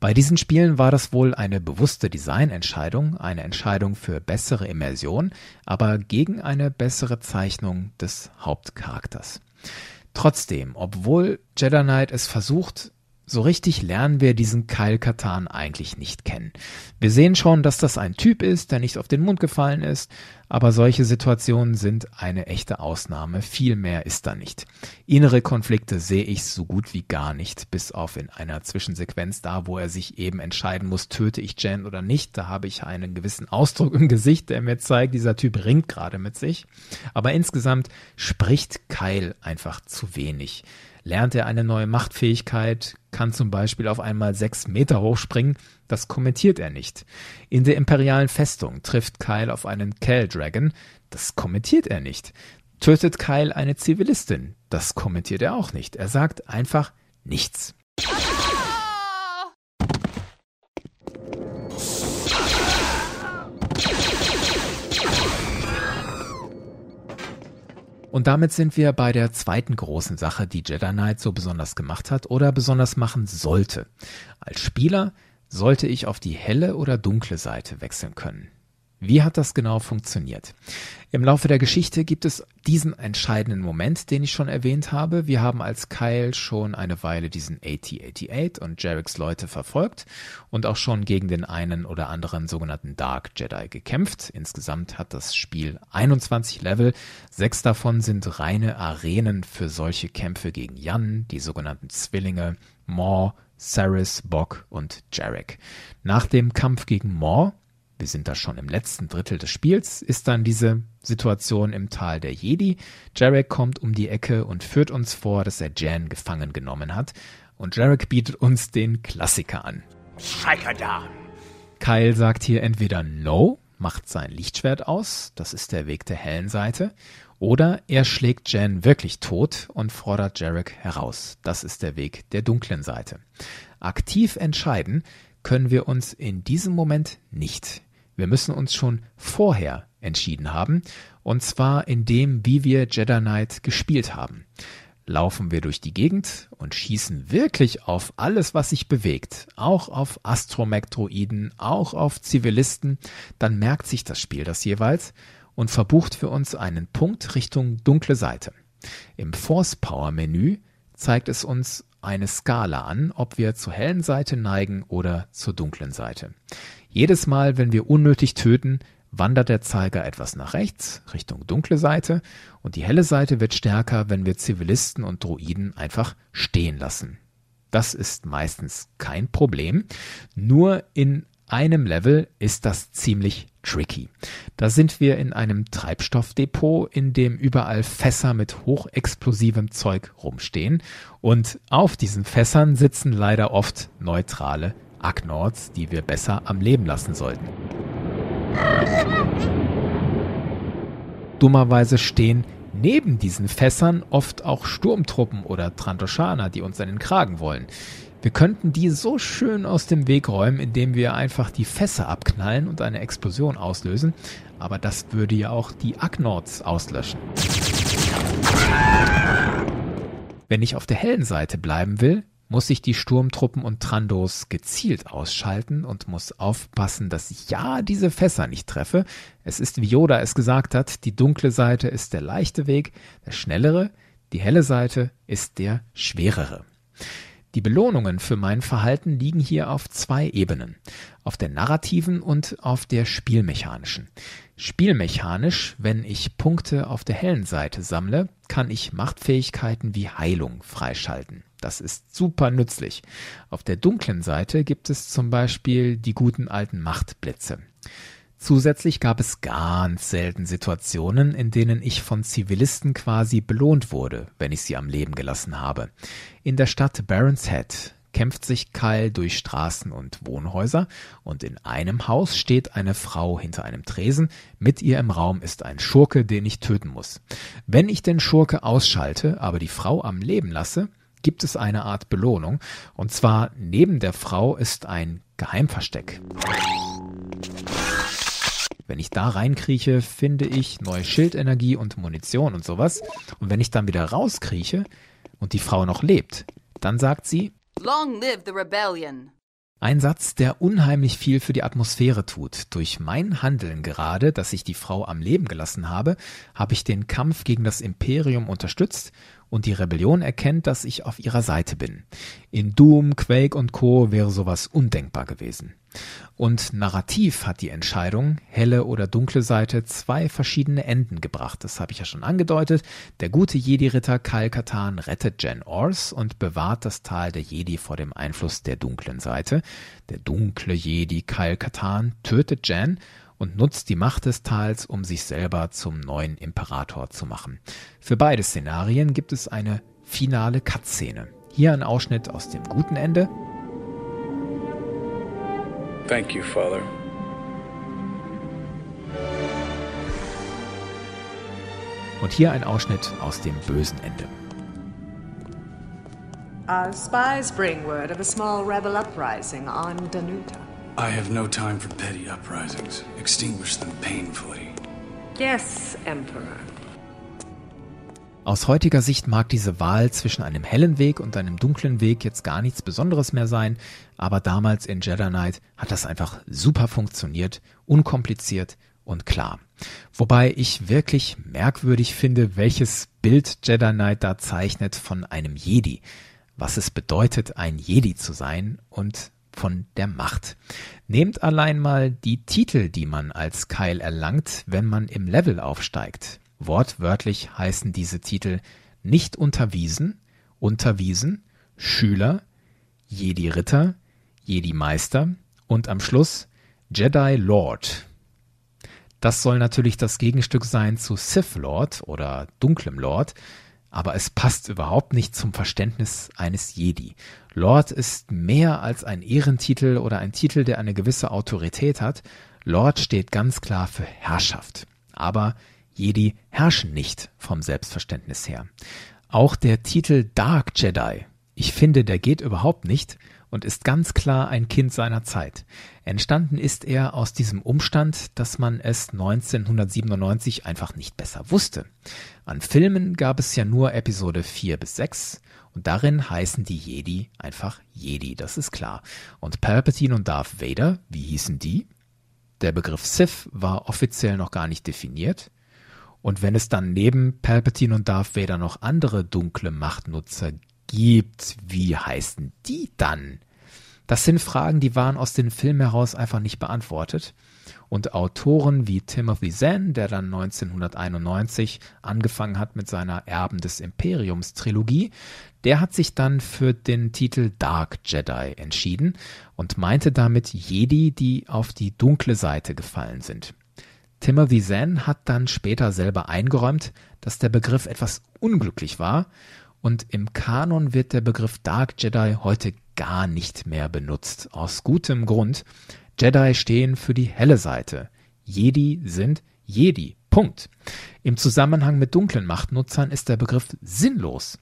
Bei diesen Spielen war das wohl eine bewusste Designentscheidung, eine Entscheidung für bessere Immersion, aber gegen eine bessere Zeichnung des Hauptcharakters. Trotzdem, obwohl Jedi Knight es versucht, so richtig lernen wir diesen Kyle Katan eigentlich nicht kennen. Wir sehen schon, dass das ein Typ ist, der nicht auf den Mund gefallen ist, aber solche Situationen sind eine echte Ausnahme. Viel mehr ist da nicht. Innere Konflikte sehe ich so gut wie gar nicht, bis auf in einer Zwischensequenz da, wo er sich eben entscheiden muss, töte ich Jen oder nicht. Da habe ich einen gewissen Ausdruck im Gesicht, der mir zeigt, dieser Typ ringt gerade mit sich. Aber insgesamt spricht Kyle einfach zu wenig lernt er eine neue Machtfähigkeit, kann zum Beispiel auf einmal sechs Meter hochspringen, das kommentiert er nicht. In der imperialen Festung trifft Kyle auf einen Kell Dragon, das kommentiert er nicht. Tötet Kyle eine Zivilistin, das kommentiert er auch nicht. Er sagt einfach nichts. Und damit sind wir bei der zweiten großen Sache, die Jedi Knight so besonders gemacht hat oder besonders machen sollte. Als Spieler sollte ich auf die helle oder dunkle Seite wechseln können. Wie hat das genau funktioniert? Im Laufe der Geschichte gibt es diesen entscheidenden Moment, den ich schon erwähnt habe. Wir haben als Kyle schon eine Weile diesen AT-88 und Jareks Leute verfolgt und auch schon gegen den einen oder anderen sogenannten Dark Jedi gekämpft. Insgesamt hat das Spiel 21 Level. Sechs davon sind reine Arenen für solche Kämpfe gegen Jan, die sogenannten Zwillinge, Maw, Saris, Bock und Jarek. Nach dem Kampf gegen Maw wir sind da schon im letzten Drittel des Spiels, ist dann diese Situation im Tal der Jedi. Jarek kommt um die Ecke und führt uns vor, dass er Jan gefangen genommen hat. Und Jarek bietet uns den Klassiker an. Strike down. Kyle sagt hier entweder No, macht sein Lichtschwert aus, das ist der Weg der hellen Seite, oder er schlägt Jan wirklich tot und fordert Jarek heraus, das ist der Weg der dunklen Seite. Aktiv entscheiden können wir uns in diesem Moment nicht. Wir müssen uns schon vorher entschieden haben, und zwar in dem, wie wir Jedi Knight gespielt haben. Laufen wir durch die Gegend und schießen wirklich auf alles, was sich bewegt, auch auf Astromektroiden, auch auf Zivilisten, dann merkt sich das Spiel das jeweils und verbucht für uns einen Punkt Richtung dunkle Seite. Im Force Power Menü zeigt es uns eine Skala an, ob wir zur hellen Seite neigen oder zur dunklen Seite. Jedes Mal, wenn wir unnötig töten, wandert der Zeiger etwas nach rechts, Richtung dunkle Seite, und die helle Seite wird stärker, wenn wir Zivilisten und Droiden einfach stehen lassen. Das ist meistens kein Problem, nur in einem Level ist das ziemlich tricky. Da sind wir in einem Treibstoffdepot, in dem überall Fässer mit hochexplosivem Zeug rumstehen und auf diesen Fässern sitzen leider oft neutrale Agnords, die wir besser am Leben lassen sollten. Dummerweise stehen neben diesen Fässern oft auch Sturmtruppen oder Trantoschaner, die uns an den Kragen wollen. Wir könnten die so schön aus dem Weg räumen, indem wir einfach die Fässer abknallen und eine Explosion auslösen, aber das würde ja auch die Agnords auslöschen. Wenn ich auf der hellen Seite bleiben will, muss ich die Sturmtruppen und Trandos gezielt ausschalten und muss aufpassen, dass ich ja diese Fässer nicht treffe. Es ist, wie Yoda es gesagt hat, die dunkle Seite ist der leichte Weg, der schnellere, die helle Seite ist der schwerere. Die Belohnungen für mein Verhalten liegen hier auf zwei Ebenen, auf der narrativen und auf der spielmechanischen. Spielmechanisch, wenn ich Punkte auf der hellen Seite sammle, kann ich Machtfähigkeiten wie Heilung freischalten. Das ist super nützlich. Auf der dunklen Seite gibt es zum Beispiel die guten alten Machtblitze. Zusätzlich gab es ganz selten Situationen, in denen ich von Zivilisten quasi belohnt wurde, wenn ich sie am Leben gelassen habe. In der Stadt Barons Head kämpft sich Kyle durch Straßen und Wohnhäuser und in einem Haus steht eine Frau hinter einem Tresen, mit ihr im Raum ist ein Schurke, den ich töten muss. Wenn ich den Schurke ausschalte, aber die Frau am Leben lasse, gibt es eine Art Belohnung, und zwar neben der Frau ist ein Geheimversteck. Wenn ich da reinkrieche, finde ich neue Schildenergie und Munition und sowas. Und wenn ich dann wieder rauskrieche und die Frau noch lebt, dann sagt sie Long live the rebellion. Ein Satz, der unheimlich viel für die Atmosphäre tut. Durch mein Handeln gerade, dass ich die Frau am Leben gelassen habe, habe ich den Kampf gegen das Imperium unterstützt und die Rebellion erkennt, dass ich auf ihrer Seite bin. In Doom, Quake und Co. wäre sowas undenkbar gewesen. Und narrativ hat die Entscheidung, helle oder dunkle Seite, zwei verschiedene Enden gebracht. Das habe ich ja schon angedeutet. Der gute Jedi-Ritter Kyle Katan rettet Jen Ors und bewahrt das Tal der Jedi vor dem Einfluss der dunklen Seite. Der dunkle Jedi Kyle Katan tötet Jen und nutzt die Macht des Tals, um sich selber zum neuen Imperator zu machen. Für beide Szenarien gibt es eine finale Cut-Szene. Hier ein Ausschnitt aus dem guten Ende. Thank you, Father. Und hier ein Ausschnitt aus dem bösen Ende. Our spies bring word of a small rebel uprising on Danuta. I have no time for petty uprisings. Extinguish them painfully. Yes, Emperor. Aus heutiger Sicht mag diese Wahl zwischen einem hellen Weg und einem dunklen Weg jetzt gar nichts Besonderes mehr sein, aber damals in Jedi Knight hat das einfach super funktioniert, unkompliziert und klar. Wobei ich wirklich merkwürdig finde, welches Bild Jedi Knight da zeichnet von einem Jedi, was es bedeutet, ein Jedi zu sein und von der Macht. Nehmt allein mal die Titel, die man als Keil erlangt, wenn man im Level aufsteigt. Wortwörtlich heißen diese Titel nicht unterwiesen, unterwiesen, Schüler, Jedi Ritter, Jedi Meister und am Schluss Jedi Lord. Das soll natürlich das Gegenstück sein zu Sith Lord oder Dunklem Lord, aber es passt überhaupt nicht zum Verständnis eines Jedi. Lord ist mehr als ein Ehrentitel oder ein Titel, der eine gewisse Autorität hat. Lord steht ganz klar für Herrschaft. Aber Jedi herrschen nicht vom Selbstverständnis her. Auch der Titel Dark Jedi, ich finde, der geht überhaupt nicht und ist ganz klar ein Kind seiner Zeit. Entstanden ist er aus diesem Umstand, dass man es 1997 einfach nicht besser wusste. An Filmen gab es ja nur Episode 4 bis 6 und darin heißen die Jedi einfach Jedi, das ist klar. Und Palpatine und Darth Vader, wie hießen die? Der Begriff Sith war offiziell noch gar nicht definiert. Und wenn es dann neben Palpatine und Darth Vader noch andere dunkle Machtnutzer gibt, wie heißen die dann? Das sind Fragen, die waren aus den Filmen heraus einfach nicht beantwortet. Und Autoren wie Timothy Zahn, der dann 1991 angefangen hat mit seiner Erben des Imperiums Trilogie, der hat sich dann für den Titel Dark Jedi entschieden und meinte damit Jedi, die auf die dunkle Seite gefallen sind. Timothy Zahn hat dann später selber eingeräumt, dass der Begriff etwas unglücklich war und im Kanon wird der Begriff Dark Jedi heute gar nicht mehr benutzt. Aus gutem Grund. Jedi stehen für die helle Seite. Jedi sind Jedi. Punkt. Im Zusammenhang mit dunklen Machtnutzern ist der Begriff sinnlos.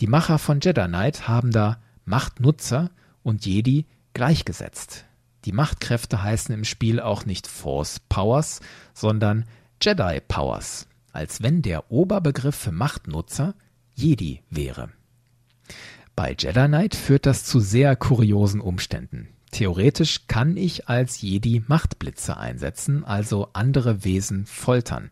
Die Macher von Jedi Knight haben da Machtnutzer und Jedi gleichgesetzt. Die Machtkräfte heißen im Spiel auch nicht Force Powers, sondern Jedi Powers. als wenn der Oberbegriff für Machtnutzer Jedi wäre. Bei Jedi Knight führt das zu sehr kuriosen Umständen. Theoretisch kann ich als Jedi Machtblitze einsetzen, also andere Wesen foltern.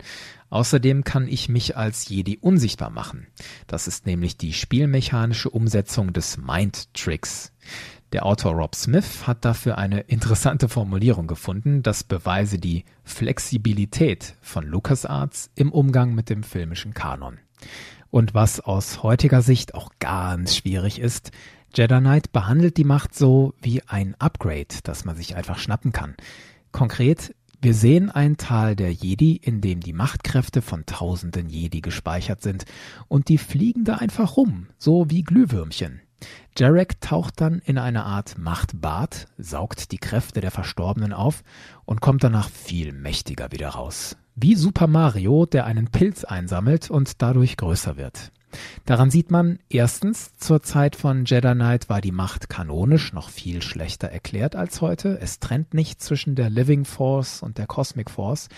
Außerdem kann ich mich als Jedi unsichtbar machen. Das ist nämlich die spielmechanische Umsetzung des Mind Tricks. Der Autor Rob Smith hat dafür eine interessante Formulierung gefunden, das beweise die Flexibilität von LucasArts im Umgang mit dem filmischen Kanon. Und was aus heutiger Sicht auch ganz schwierig ist, Jedi Knight behandelt die Macht so wie ein Upgrade, das man sich einfach schnappen kann. Konkret, wir sehen ein Tal der Jedi, in dem die Machtkräfte von tausenden Jedi gespeichert sind und die fliegen da einfach rum, so wie Glühwürmchen. Jarek taucht dann in eine Art Machtbad, saugt die Kräfte der Verstorbenen auf und kommt danach viel mächtiger wieder raus. Wie Super Mario, der einen Pilz einsammelt und dadurch größer wird. Daran sieht man, erstens, zur Zeit von Jedi Knight war die Macht kanonisch noch viel schlechter erklärt als heute. Es trennt nicht zwischen der Living Force und der Cosmic Force.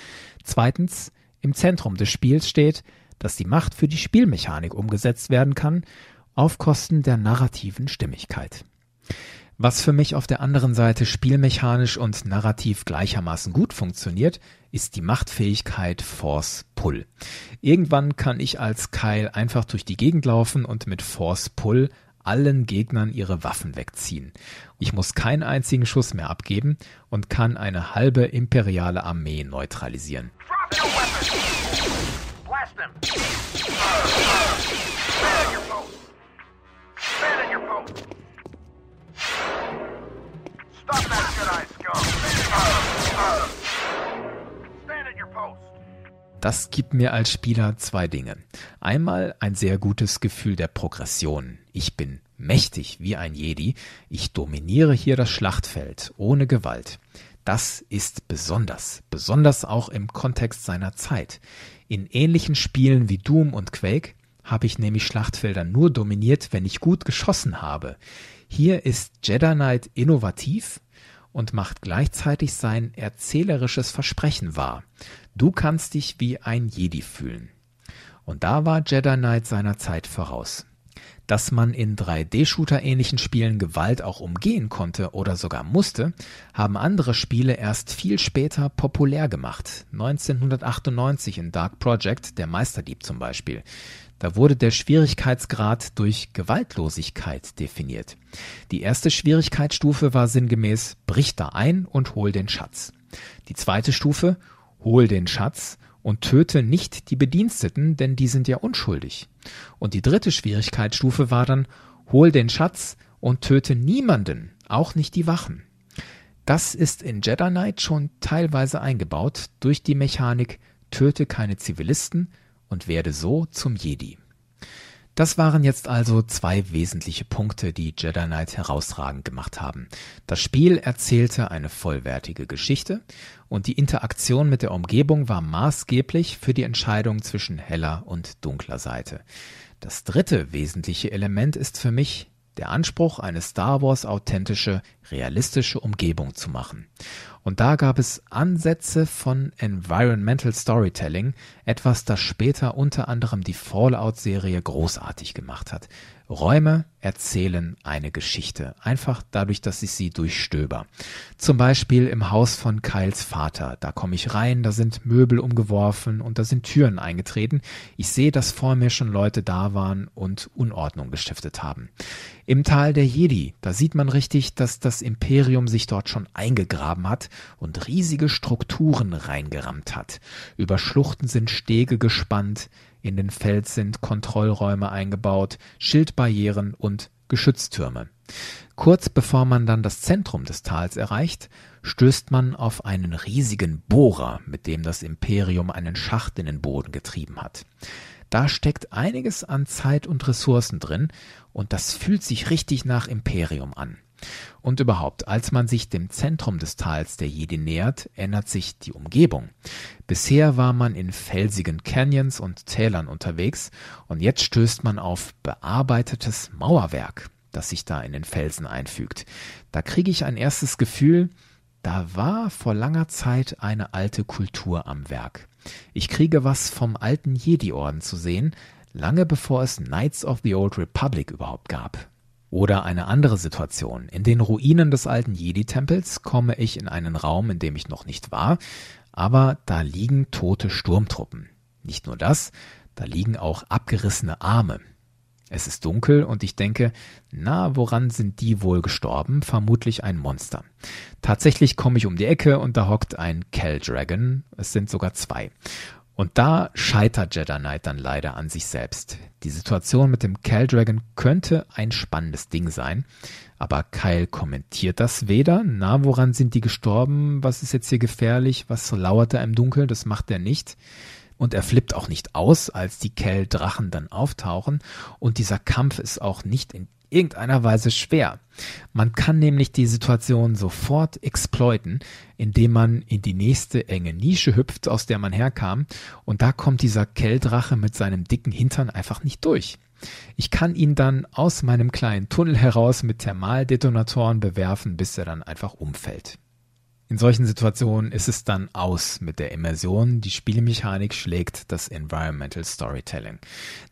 Zweitens, im Zentrum des Spiels steht, dass die Macht für die Spielmechanik umgesetzt werden kann auf Kosten der narrativen Stimmigkeit. Was für mich auf der anderen Seite spielmechanisch und narrativ gleichermaßen gut funktioniert, ist die Machtfähigkeit Force Pull. Irgendwann kann ich als Kyle einfach durch die Gegend laufen und mit Force Pull allen Gegnern ihre Waffen wegziehen. Ich muss keinen einzigen Schuss mehr abgeben und kann eine halbe imperiale Armee neutralisieren. Das gibt mir als Spieler zwei Dinge. Einmal ein sehr gutes Gefühl der Progression. Ich bin mächtig wie ein Jedi. Ich dominiere hier das Schlachtfeld ohne Gewalt. Das ist besonders, besonders auch im Kontext seiner Zeit. In ähnlichen Spielen wie Doom und Quake habe ich nämlich Schlachtfelder nur dominiert, wenn ich gut geschossen habe. Hier ist Jedi Knight innovativ und macht gleichzeitig sein erzählerisches Versprechen wahr. Du kannst dich wie ein Jedi fühlen. Und da war Jedi Knight seiner Zeit voraus. Dass man in 3D-Shooter-ähnlichen Spielen Gewalt auch umgehen konnte oder sogar musste, haben andere Spiele erst viel später populär gemacht. 1998 in Dark Project, der Meisterdieb zum Beispiel. Da wurde der Schwierigkeitsgrad durch Gewaltlosigkeit definiert. Die erste Schwierigkeitsstufe war sinngemäß brich da ein und hol den Schatz. Die zweite Stufe hol den Schatz und töte nicht die Bediensteten, denn die sind ja unschuldig. Und die dritte Schwierigkeitsstufe war dann hol den Schatz und töte niemanden, auch nicht die Wachen. Das ist in Jedi Knight schon teilweise eingebaut durch die Mechanik töte keine Zivilisten, und werde so zum Jedi. Das waren jetzt also zwei wesentliche Punkte, die Jedi Knight herausragend gemacht haben. Das Spiel erzählte eine vollwertige Geschichte und die Interaktion mit der Umgebung war maßgeblich für die Entscheidung zwischen heller und dunkler Seite. Das dritte wesentliche Element ist für mich der Anspruch, eine Star Wars authentische, realistische Umgebung zu machen. Und da gab es Ansätze von Environmental Storytelling, etwas, das später unter anderem die Fallout-Serie großartig gemacht hat. Räume erzählen eine Geschichte, einfach dadurch, dass ich sie durchstöber. Zum Beispiel im Haus von Kyles Vater. Da komme ich rein, da sind Möbel umgeworfen und da sind Türen eingetreten. Ich sehe, dass vor mir schon Leute da waren und Unordnung gestiftet haben. Im Tal der Jedi, da sieht man richtig, dass das Imperium sich dort schon eingegraben hat und riesige Strukturen reingerammt hat. Über Schluchten sind Stege gespannt, in den Fels sind Kontrollräume eingebaut, Schildbarrieren und Geschütztürme. Kurz bevor man dann das Zentrum des Tals erreicht, stößt man auf einen riesigen Bohrer, mit dem das Imperium einen Schacht in den Boden getrieben hat. Da steckt einiges an Zeit und Ressourcen drin, und das fühlt sich richtig nach Imperium an. Und überhaupt, als man sich dem Zentrum des Tals der Jedi nähert, ändert sich die Umgebung. Bisher war man in felsigen Canyons und Tälern unterwegs und jetzt stößt man auf bearbeitetes Mauerwerk, das sich da in den Felsen einfügt. Da kriege ich ein erstes Gefühl, da war vor langer Zeit eine alte Kultur am Werk. Ich kriege was vom alten Jedi-Orden zu sehen, lange bevor es Knights of the Old Republic überhaupt gab. Oder eine andere Situation. In den Ruinen des alten Jedi-Tempels komme ich in einen Raum, in dem ich noch nicht war, aber da liegen tote Sturmtruppen. Nicht nur das, da liegen auch abgerissene Arme. Es ist dunkel und ich denke, na, woran sind die wohl gestorben? Vermutlich ein Monster. Tatsächlich komme ich um die Ecke und da hockt ein Kell Dragon. Es sind sogar zwei. Und da scheitert Jedi Knight dann leider an sich selbst. Die Situation mit dem Kell Dragon könnte ein spannendes Ding sein, aber Kyle kommentiert das weder. Na, woran sind die gestorben? Was ist jetzt hier gefährlich? Was lauert da im Dunkeln? Das macht er nicht. Und er flippt auch nicht aus, als die Kell-Drachen dann auftauchen. Und dieser Kampf ist auch nicht in irgendeiner Weise schwer. Man kann nämlich die Situation sofort exploiten, indem man in die nächste enge Nische hüpft, aus der man herkam, und da kommt dieser Kelldrache mit seinem dicken Hintern einfach nicht durch. Ich kann ihn dann aus meinem kleinen Tunnel heraus mit Thermaldetonatoren bewerfen, bis er dann einfach umfällt. In solchen Situationen ist es dann aus mit der Immersion, die Spielmechanik schlägt das Environmental Storytelling.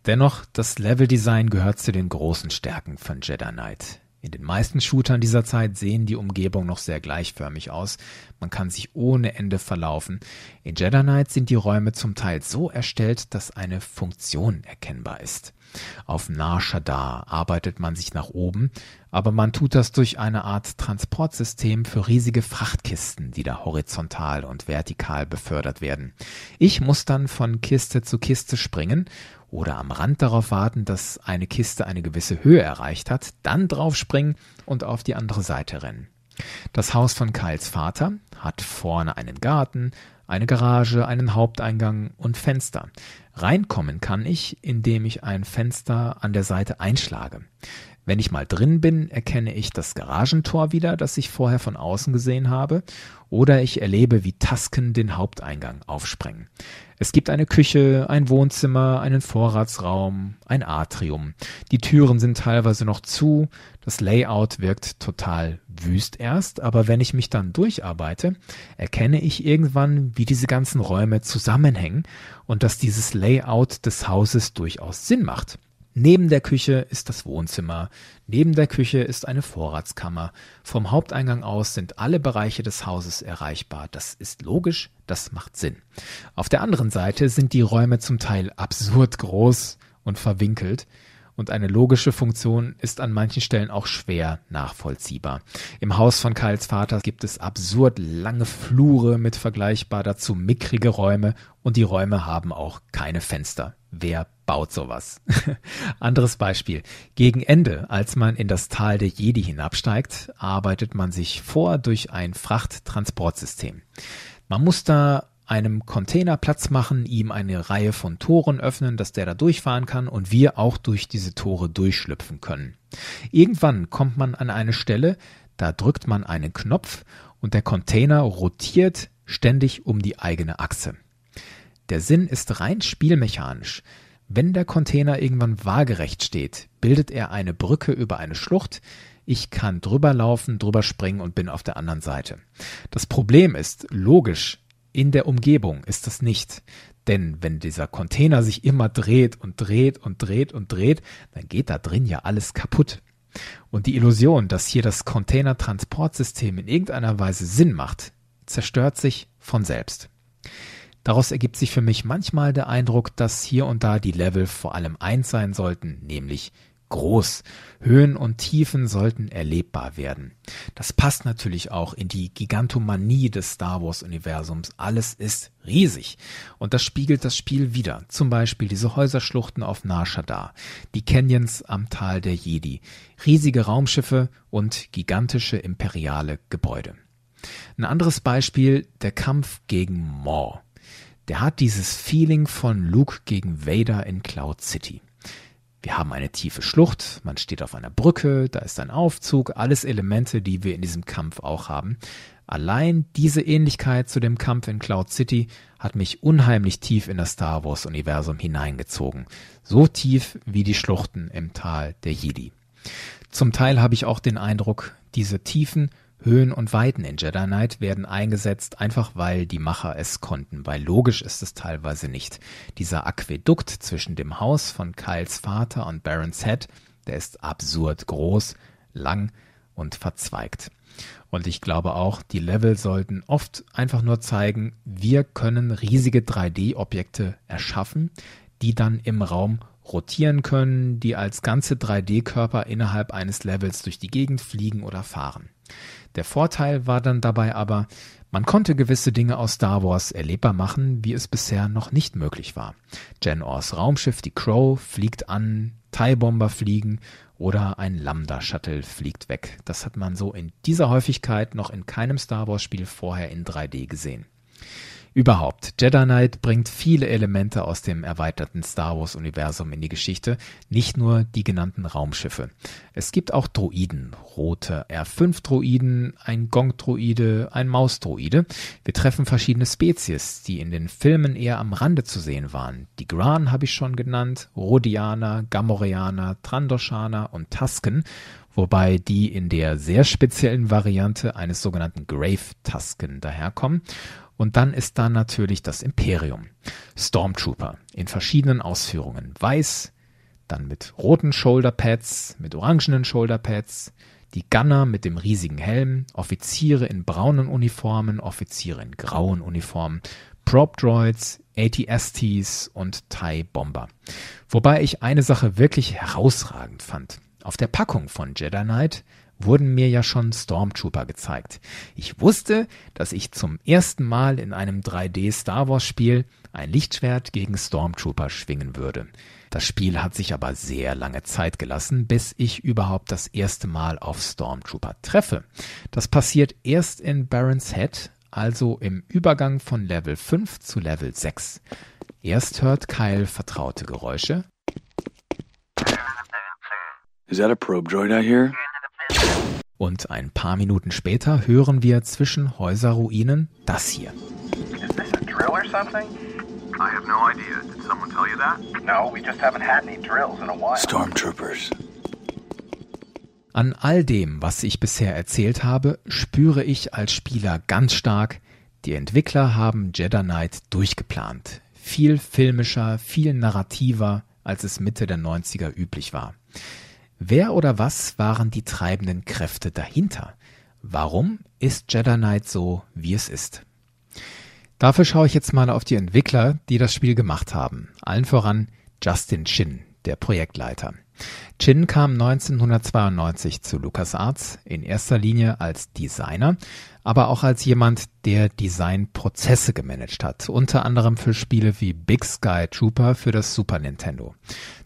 Dennoch, das Leveldesign gehört zu den großen Stärken von Jedi Knight. In den meisten Shootern dieser Zeit sehen die Umgebungen noch sehr gleichförmig aus. Man kann sich ohne Ende verlaufen. In Jedi Knight sind die Räume zum Teil so erstellt, dass eine Funktion erkennbar ist. Auf Nar Shaddaa arbeitet man sich nach oben, aber man tut das durch eine Art Transportsystem für riesige Frachtkisten, die da horizontal und vertikal befördert werden. Ich muss dann von Kiste zu Kiste springen oder am Rand darauf warten, dass eine Kiste eine gewisse Höhe erreicht hat, dann draufspringen und auf die andere Seite rennen. Das Haus von Kyles Vater hat vorne einen Garten, eine Garage, einen Haupteingang und Fenster. Reinkommen kann ich, indem ich ein Fenster an der Seite einschlage. Wenn ich mal drin bin, erkenne ich das Garagentor wieder, das ich vorher von außen gesehen habe, oder ich erlebe, wie Tasken den Haupteingang aufsprengen. Es gibt eine Küche, ein Wohnzimmer, einen Vorratsraum, ein Atrium. Die Türen sind teilweise noch zu, das Layout wirkt total wüst erst, aber wenn ich mich dann durcharbeite, erkenne ich irgendwann, wie diese ganzen Räume zusammenhängen und dass dieses Layout des Hauses durchaus Sinn macht. Neben der Küche ist das Wohnzimmer, neben der Küche ist eine Vorratskammer. Vom Haupteingang aus sind alle Bereiche des Hauses erreichbar. Das ist logisch, das macht Sinn. Auf der anderen Seite sind die Räume zum Teil absurd groß und verwinkelt und eine logische Funktion ist an manchen Stellen auch schwer nachvollziehbar. Im Haus von Kyles Vater gibt es absurd lange Flure mit vergleichbar dazu mickrige Räume und die Räume haben auch keine Fenster. Wer baut sowas? Anderes Beispiel. Gegen Ende, als man in das Tal der Jedi hinabsteigt, arbeitet man sich vor durch ein Frachttransportsystem. Man muss da einem Container Platz machen, ihm eine Reihe von Toren öffnen, dass der da durchfahren kann und wir auch durch diese Tore durchschlüpfen können. Irgendwann kommt man an eine Stelle, da drückt man einen Knopf und der Container rotiert ständig um die eigene Achse. Der Sinn ist rein spielmechanisch. Wenn der Container irgendwann waagerecht steht, bildet er eine Brücke über eine Schlucht. Ich kann drüber laufen, drüber springen und bin auf der anderen Seite. Das Problem ist, logisch in der Umgebung ist das nicht. Denn wenn dieser Container sich immer dreht und dreht und dreht und dreht, dann geht da drin ja alles kaputt. Und die Illusion, dass hier das Container-Transportsystem in irgendeiner Weise Sinn macht, zerstört sich von selbst. Daraus ergibt sich für mich manchmal der Eindruck, dass hier und da die Level vor allem eins sein sollten, nämlich groß. Höhen und Tiefen sollten erlebbar werden. Das passt natürlich auch in die Gigantomanie des Star Wars Universums. Alles ist riesig. Und das spiegelt das Spiel wieder. Zum Beispiel diese Häuserschluchten auf Nar Shaddaa, die Canyons am Tal der Jedi, riesige Raumschiffe und gigantische imperiale Gebäude. Ein anderes Beispiel, der Kampf gegen Maw. Der hat dieses Feeling von Luke gegen Vader in Cloud City. Wir haben eine tiefe Schlucht, man steht auf einer Brücke, da ist ein Aufzug, alles Elemente, die wir in diesem Kampf auch haben. Allein diese Ähnlichkeit zu dem Kampf in Cloud City hat mich unheimlich tief in das Star Wars Universum hineingezogen. So tief wie die Schluchten im Tal der Jedi. Zum Teil habe ich auch den Eindruck, diese Tiefen Höhen und Weiten in Jedi Knight werden eingesetzt, einfach weil die Macher es konnten, weil logisch ist es teilweise nicht. Dieser Aquädukt zwischen dem Haus von Kyles Vater und Baron's Head, der ist absurd groß, lang und verzweigt. Und ich glaube auch, die Level sollten oft einfach nur zeigen, wir können riesige 3D-Objekte erschaffen, die dann im Raum rotieren können, die als ganze 3D-Körper innerhalb eines Levels durch die Gegend fliegen oder fahren. Der Vorteil war dann dabei aber, man konnte gewisse Dinge aus Star Wars erlebbar machen, wie es bisher noch nicht möglich war. Jen Ors Raumschiff, die Crow, fliegt an, TIE-Bomber fliegen oder ein Lambda-Shuttle fliegt weg. Das hat man so in dieser Häufigkeit noch in keinem Star Wars-Spiel vorher in 3D gesehen. Überhaupt, Jedi Knight bringt viele Elemente aus dem erweiterten Star Wars-Universum in die Geschichte, nicht nur die genannten Raumschiffe. Es gibt auch Droiden, rote R5-Droiden, ein Gong-Droide, ein Maus-Droide. Wir treffen verschiedene Spezies, die in den Filmen eher am Rande zu sehen waren. Die Gran habe ich schon genannt, Rhodianer, Gamorreaner, Trandoshaner und Tusken wobei die in der sehr speziellen Variante eines sogenannten Grave Tusken daherkommen und dann ist da natürlich das Imperium. Stormtrooper in verschiedenen Ausführungen. Weiß, dann mit roten Shoulderpads, mit orangenen Shoulderpads, die Gunner mit dem riesigen Helm, Offiziere in braunen Uniformen, Offiziere in grauen Uniformen, Prop Droids, ATSTs und TIE Bomber. Wobei ich eine Sache wirklich herausragend fand. Auf der Packung von Jedi Knight wurden mir ja schon Stormtrooper gezeigt. Ich wusste, dass ich zum ersten Mal in einem 3D Star Wars Spiel ein Lichtschwert gegen Stormtrooper schwingen würde. Das Spiel hat sich aber sehr lange Zeit gelassen, bis ich überhaupt das erste Mal auf Stormtrooper treffe. Das passiert erst in Baron's Head, also im Übergang von Level 5 zu Level 6. Erst hört Kyle vertraute Geräusche. Is that a probe droid I hear? Und ein paar Minuten später hören wir zwischen Häuserruinen das hier. Is this a drill or something? I have no idea. Did someone tell you that? No, we just haven't had any drills in a while. Stormtroopers. An all dem, was ich bisher erzählt habe, spüre ich als Spieler ganz stark, die Entwickler haben Jedi Knight durchgeplant. Viel filmischer, viel narrativer, als es Mitte der 90er üblich war. Wer oder was waren die treibenden Kräfte dahinter? Warum ist Jedi Knight so, wie es ist? Dafür schaue ich jetzt mal auf die Entwickler, die das Spiel gemacht haben. Allen voran Justin Chin, der Projektleiter. Chin kam 1992 zu LucasArts, in erster Linie als Designer, aber auch als jemand, der Designprozesse gemanagt hat, unter anderem für Spiele wie Big Sky Trooper für das Super Nintendo.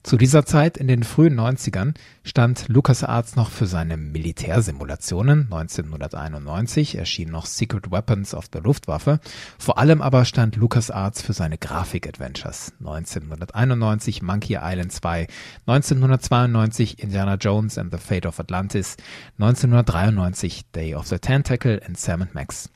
Zu dieser Zeit in den frühen 90ern stand LucasArts noch für seine Militärsimulationen. 1991 erschien noch Secret Weapons of the Luftwaffe. Vor allem aber stand LucasArts für seine Grafik-Adventures. 1991 Monkey Island 2, 1992 Indiana Jones and the Fate of Atlantis, 1993 Day of the Tentacle and Sam Max.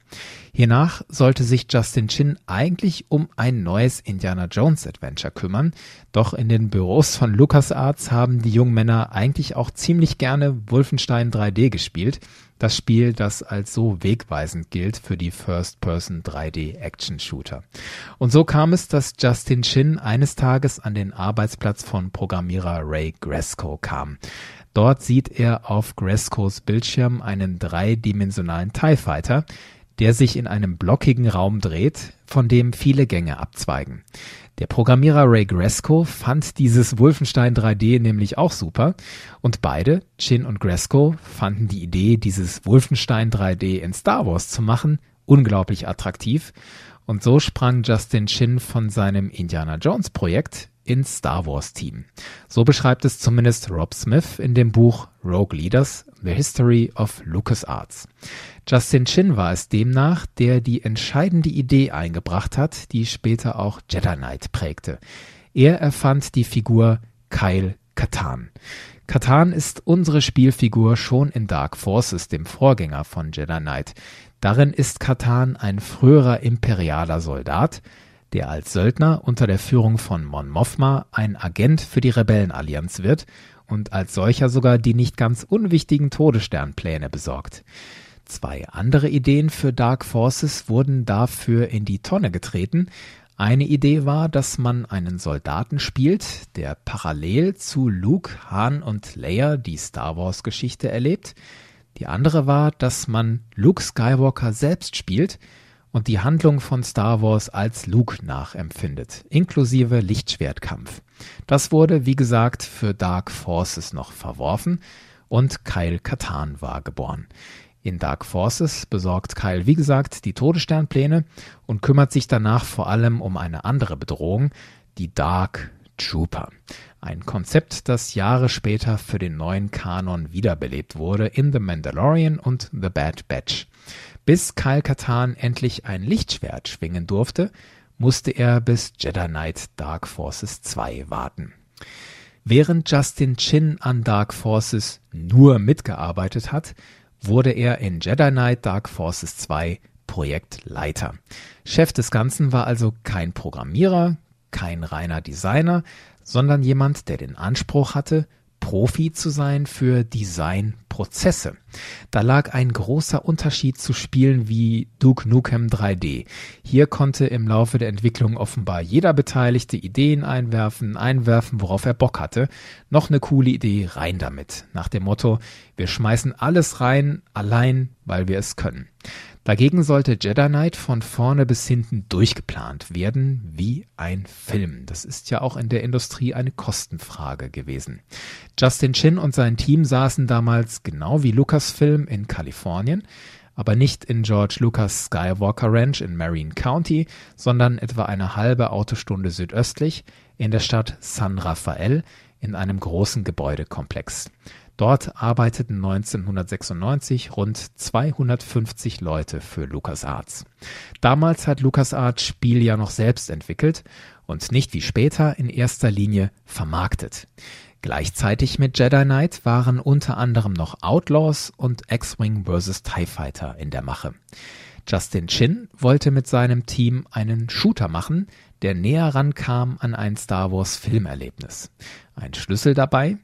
Hiernach sollte sich Justin Chin eigentlich um ein neues Indiana Jones Adventure kümmern, doch in den Büros von LucasArts haben die jungen Männer eigentlich auch ziemlich gerne Wolfenstein 3D gespielt, das Spiel, das als so wegweisend gilt für die First-Person 3D Action Shooter. Und so kam es, dass Justin Chin eines Tages an den Arbeitsplatz von Programmierer Ray Gresco kam. Dort sieht er auf Grescos Bildschirm einen dreidimensionalen TIE Fighter, der sich in einem blockigen Raum dreht, von dem viele Gänge abzweigen. Der Programmierer Ray Gresco fand dieses Wolfenstein 3D nämlich auch super und beide, Chin und Gresco, fanden die Idee, dieses Wolfenstein 3D in Star Wars zu machen, unglaublich attraktiv und so sprang Justin Chin von seinem Indiana Jones Projekt ins Star Wars Team. So beschreibt es zumindest Rob Smith in dem Buch Rogue Leaders, The History of LucasArts. Justin Chin war es demnach, der die entscheidende Idee eingebracht hat, die später auch Jedi Knight prägte. Er erfand die Figur Kyle Katan. Katan ist unsere Spielfigur schon in Dark Forces, dem Vorgänger von Jedi Knight. Darin ist Katan ein früherer imperialer Soldat, der als Söldner unter der Führung von Mon Mothma ein Agent für die Rebellenallianz wird und als solcher sogar die nicht ganz unwichtigen Todessternpläne besorgt. Zwei andere Ideen für Dark Forces wurden dafür in die Tonne getreten. Eine Idee war, dass man einen Soldaten spielt, der parallel zu Luke, Han und Leia die Star Wars Geschichte erlebt. Die andere war, dass man Luke Skywalker selbst spielt und die Handlung von Star Wars als Luke nachempfindet, inklusive Lichtschwertkampf. Das wurde, wie gesagt, für Dark Forces noch verworfen und Kyle Katan war geboren. In Dark Forces besorgt Kyle, wie gesagt, die Todessternpläne und kümmert sich danach vor allem um eine andere Bedrohung, die Dark Trooper. Ein Konzept, das Jahre später für den neuen Kanon wiederbelebt wurde in The Mandalorian und The Bad Batch. Bis Kyle Katan endlich ein Lichtschwert schwingen durfte, musste er bis Jedi Knight Dark Forces 2 warten. Während Justin Chin an Dark Forces nur mitgearbeitet hat, wurde er in Jedi Knight Dark Forces 2 Projektleiter. Chef des Ganzen war also kein Programmierer, kein reiner Designer, sondern jemand, der den Anspruch hatte, Profi zu sein für Designprozesse. Da lag ein großer Unterschied zu Spielen wie Duke Nukem 3D. Hier konnte im Laufe der Entwicklung offenbar jeder Beteiligte Ideen einwerfen, einwerfen, worauf er Bock hatte. Noch eine coole Idee, rein damit. Nach dem Motto, wir schmeißen alles rein, allein, weil wir es können. Dagegen sollte Jedi Knight von vorne bis hinten durchgeplant werden, wie ein Film. Das ist ja auch in der Industrie eine Kostenfrage gewesen. Justin Chin und sein Team saßen damals genau wie Lucasfilm in Kalifornien, aber nicht in George Lucas Skywalker Ranch in Marine County, sondern etwa eine halbe Autostunde südöstlich in der Stadt San Rafael in einem großen Gebäudekomplex. Dort arbeiteten 1996 rund 250 Leute für LucasArts. Damals hat LucasArts Spiel ja noch selbst entwickelt und nicht wie später in erster Linie vermarktet. Gleichzeitig mit Jedi Knight waren unter anderem noch Outlaws und X-Wing vs. TIE Fighter in der Mache. Justin Chin wollte mit seinem Team einen Shooter machen, der näher rankam an ein Star Wars Filmerlebnis. Ein Schlüssel dabei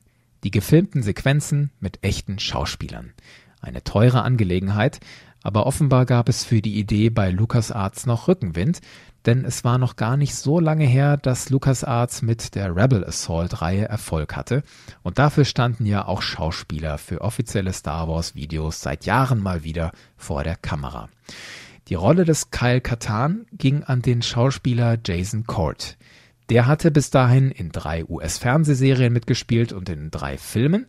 die gefilmten Sequenzen mit echten Schauspielern. Eine teure Angelegenheit, aber offenbar gab es für die Idee bei LucasArts noch Rückenwind, denn es war noch gar nicht so lange her, dass LucasArts mit der Rebel Assault Reihe Erfolg hatte und dafür standen ja auch Schauspieler für offizielle Star Wars Videos seit Jahren mal wieder vor der Kamera. Die Rolle des Kyle Katan ging an den Schauspieler Jason Court. Der hatte bis dahin in drei US-Fernsehserien mitgespielt und in drei Filmen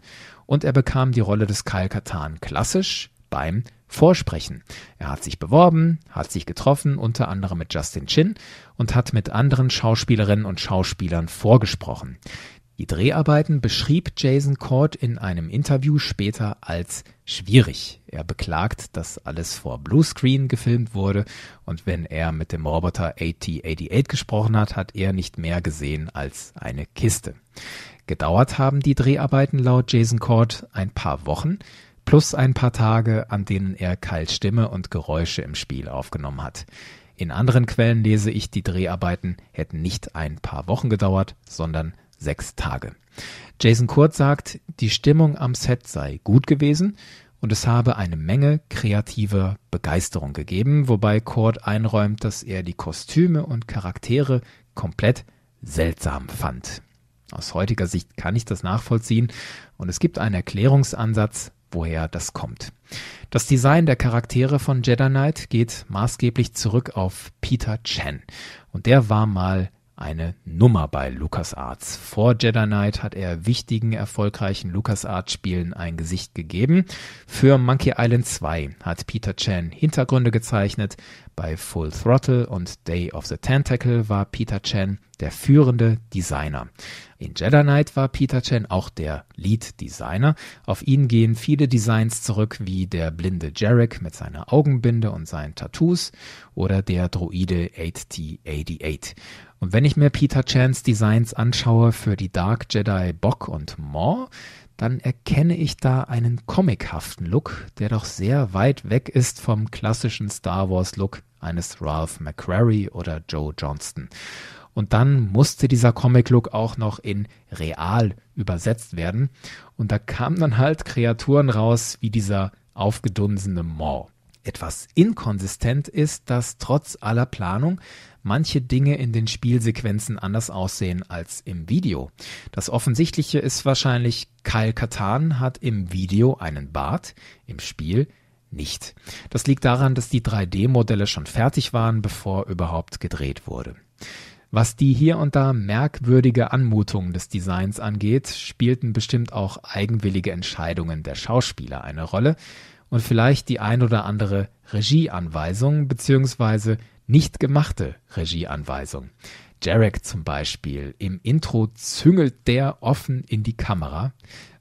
und er bekam die Rolle des Kyle Katan klassisch beim Vorsprechen. Er hat sich beworben, hat sich getroffen, unter anderem mit Justin Chin und hat mit anderen Schauspielerinnen und Schauspielern vorgesprochen. Die Dreharbeiten beschrieb Jason Cord in einem Interview später als schwierig. Er beklagt, dass alles vor Bluescreen gefilmt wurde und wenn er mit dem Roboter AT-88 gesprochen hat, hat er nicht mehr gesehen als eine Kiste. Gedauert haben die Dreharbeiten laut Jason Cord ein paar Wochen plus ein paar Tage, an denen er Kyles Stimme und Geräusche im Spiel aufgenommen hat. In anderen Quellen lese ich, die Dreharbeiten hätten nicht ein paar Wochen gedauert, sondern sechs Tage. Jason Kurt sagt, die Stimmung am Set sei gut gewesen und es habe eine Menge kreativer Begeisterung gegeben, wobei Kurt einräumt, dass er die Kostüme und Charaktere komplett seltsam fand. Aus heutiger Sicht kann ich das nachvollziehen und es gibt einen Erklärungsansatz, woher das kommt. Das Design der Charaktere von Jedi Knight geht maßgeblich zurück auf Peter Chen und der war mal eine Nummer bei LucasArts. Vor Jedi Knight hat er wichtigen, erfolgreichen LucasArts-Spielen ein Gesicht gegeben. Für Monkey Island 2 hat Peter Chan Hintergründe gezeichnet. Bei Full Throttle und Day of the Tentacle war Peter Chan der führende Designer. In Jedi Knight war Peter Chen auch der Lead-Designer. Auf ihn gehen viele Designs zurück, wie der blinde Jarek mit seiner Augenbinde und seinen Tattoos oder der Droide 8T88. Und wenn ich mir Peter Chans Designs anschaue für die Dark Jedi Bock und Maw, dann erkenne ich da einen comichaften Look, der doch sehr weit weg ist vom klassischen Star Wars Look eines Ralph McQuarrie oder Joe Johnston. Und dann musste dieser Comic-Look auch noch in real übersetzt werden. Und da kamen dann halt Kreaturen raus wie dieser aufgedunsenem Maw. Etwas inkonsistent ist, dass trotz aller Planung manche Dinge in den Spielsequenzen anders aussehen als im Video. Das Offensichtliche ist wahrscheinlich, Kyle Katan hat im Video einen Bart, im Spiel nicht. Das liegt daran, dass die 3D-Modelle schon fertig waren, bevor überhaupt gedreht wurde. Was die hier und da merkwürdige Anmutung des Designs angeht, spielten bestimmt auch eigenwillige Entscheidungen der Schauspieler eine Rolle und vielleicht die ein oder andere Regieanweisung bzw. nicht gemachte Regieanweisung. Jarek zum Beispiel, im Intro züngelt der offen in die Kamera.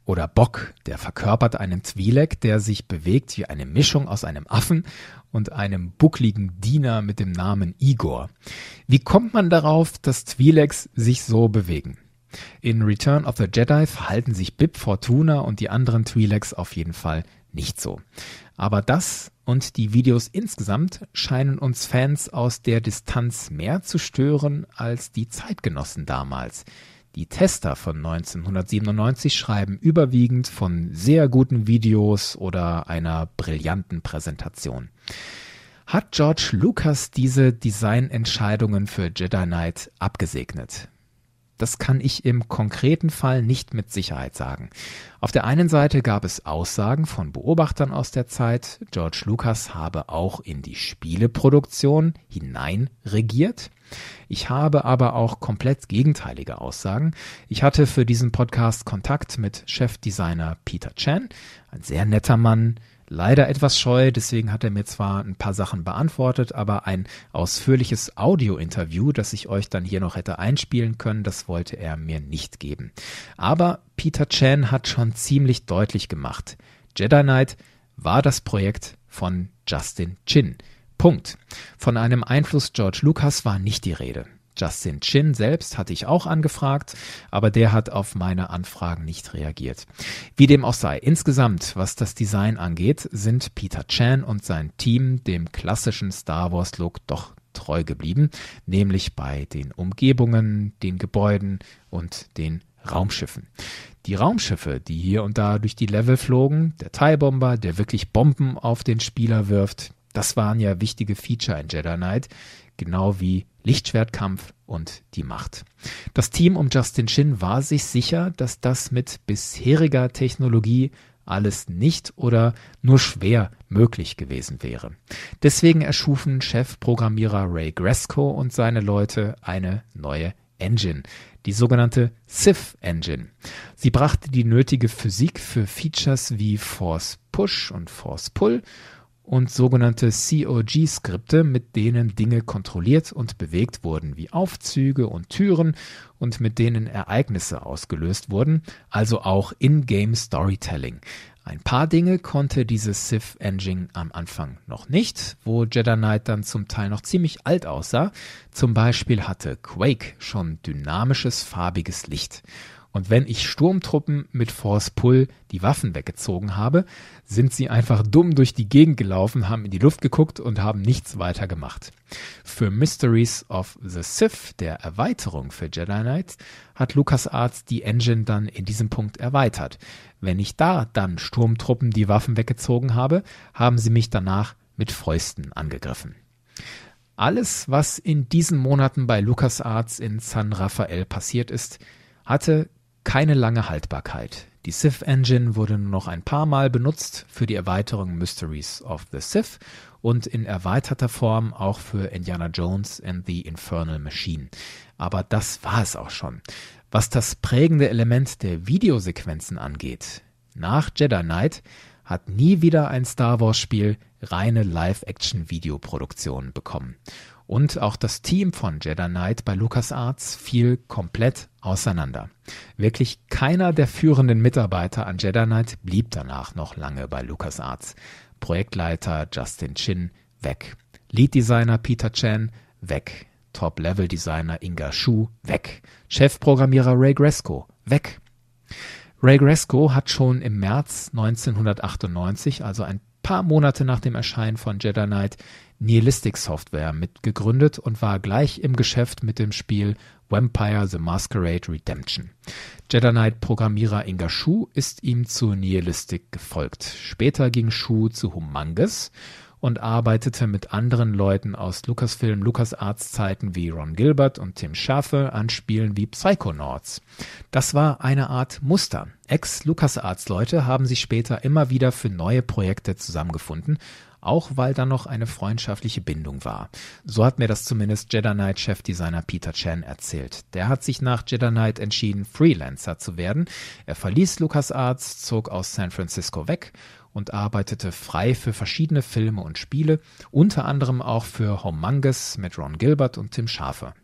Oder Bock, der verkörpert einen Twi'lek, der sich bewegt wie eine Mischung aus einem Affen und einem buckligen Diener mit dem Namen Igor. Wie kommt man darauf, dass Twi'leks sich so bewegen? In Return of the Jedi verhalten sich Bib Fortuna und die anderen Twi'leks auf jeden Fall nicht so. Aber das und die Videos insgesamt scheinen uns Fans aus der Distanz mehr zu stören als die Zeitgenossen damals. Die Tester von 1997 schreiben überwiegend von sehr guten Videos oder einer brillanten Präsentation. Hat George Lucas diese Designentscheidungen für Jedi Knight abgesegnet? Das kann ich im konkreten Fall nicht mit Sicherheit sagen. Auf der einen Seite gab es Aussagen von Beobachtern aus der Zeit, George Lucas habe auch in die Spieleproduktion hinein regiert. Ich habe aber auch komplett gegenteilige Aussagen. Ich hatte für diesen Podcast Kontakt mit Chefdesigner Peter Chan, ein sehr netter Mann, leider etwas scheu, deswegen hat er mir zwar ein paar Sachen beantwortet, aber ein ausführliches Audio-Interview, das ich euch dann hier noch hätte einspielen können, das wollte er mir nicht geben. Aber Peter Chan hat schon ziemlich deutlich gemacht, Jedi Knight war das Projekt von Justin Chin. Punkt. Von einem Einfluss George Lucas war nicht die Rede. Justin Chin selbst hatte ich auch angefragt, aber der hat auf meine Anfragen nicht reagiert. Wie dem auch sei, insgesamt, was das Design angeht, sind Peter Chan und sein Team dem klassischen Star Wars Look doch treu geblieben, nämlich bei den Umgebungen, den Gebäuden und den Raumschiffen. Die Raumschiffe, die hier und da durch die Level flogen, der TIE Bomber, der wirklich Bomben auf den Spieler wirft, das waren ja wichtige Feature in Jedi Knight, genau wie Lichtschwertkampf und die Macht. Das Team um Justin Chin war sich sicher, dass das mit bisheriger Technologie alles nicht oder nur schwer möglich gewesen wäre. Deswegen erschufen Chefprogrammierer Ray Gresco und seine Leute eine neue Engine, die sogenannte Sith Engine. Sie brachte die nötige Physik für Features wie Force Push und Force Pull und sogenannte COG-Skripte, mit denen Dinge kontrolliert und bewegt wurden, wie Aufzüge und Türen und mit denen Ereignisse ausgelöst wurden, also auch in-game Storytelling. Ein paar Dinge konnte diese Sith Engine am Anfang noch nicht, wo Jedi Knight dann zum Teil noch ziemlich alt aussah. Zum Beispiel hatte Quake schon dynamisches farbiges Licht. Und wenn ich Sturmtruppen mit Force Pull die Waffen weggezogen habe, sind sie einfach dumm durch die Gegend gelaufen, haben in die Luft geguckt und haben nichts weiter gemacht. Für Mysteries of the Sith, der Erweiterung für Jedi Knight, hat LucasArts die Engine dann in diesem Punkt erweitert. Wenn ich da dann Sturmtruppen die Waffen weggezogen habe, haben sie mich danach mit Fäusten angegriffen. Alles, was in diesen Monaten bei LucasArts in San Rafael passiert ist, hatte keine lange Haltbarkeit. Die Sith Engine wurde nur noch ein paar Mal benutzt für die Erweiterung Mysteries of the Sith und in erweiterter Form auch für Indiana Jones and the Infernal Machine. Aber das war es auch schon. Was das prägende Element der Videosequenzen angeht, nach Jedi Knight hat nie wieder ein Star Wars Spiel reine Live-Action-Videoproduktion bekommen. Und auch das Team von Jedi Knight bei LucasArts fiel komplett auseinander. Wirklich keiner der führenden Mitarbeiter an Jedi Knight blieb danach noch lange bei LucasArts. Projektleiter Justin Chin weg. Lead Designer Peter Chan weg. Top-Level-Designer Inga Shu weg. Chefprogrammierer Ray Gresco weg. Ray Gresco hat schon im März 1998, also ein paar Monate nach dem Erscheinen von Jedi Knight Nihilistic Software mitgegründet und war gleich im Geschäft mit dem Spiel Vampire the Masquerade Redemption. Jedi Knight Programmierer Inga Shu ist ihm zu Nihilistic gefolgt. Später ging Shu zu Humangus und arbeitete mit anderen Leuten aus Lucasfilm LucasArts Zeiten wie Ron Gilbert und Tim Schafe an Spielen wie Psychonauts. Das war eine Art Muster. Ex-LucasArts Leute haben sich später immer wieder für neue Projekte zusammengefunden auch weil da noch eine freundschaftliche Bindung war. So hat mir das zumindest Jedi Knight Chefdesigner Peter Chan erzählt. Der hat sich nach Jedi Knight entschieden, Freelancer zu werden. Er verließ LucasArts, zog aus San Francisco weg und arbeitete frei für verschiedene Filme und Spiele, unter anderem auch für Homungus mit Ron Gilbert und Tim Schafer.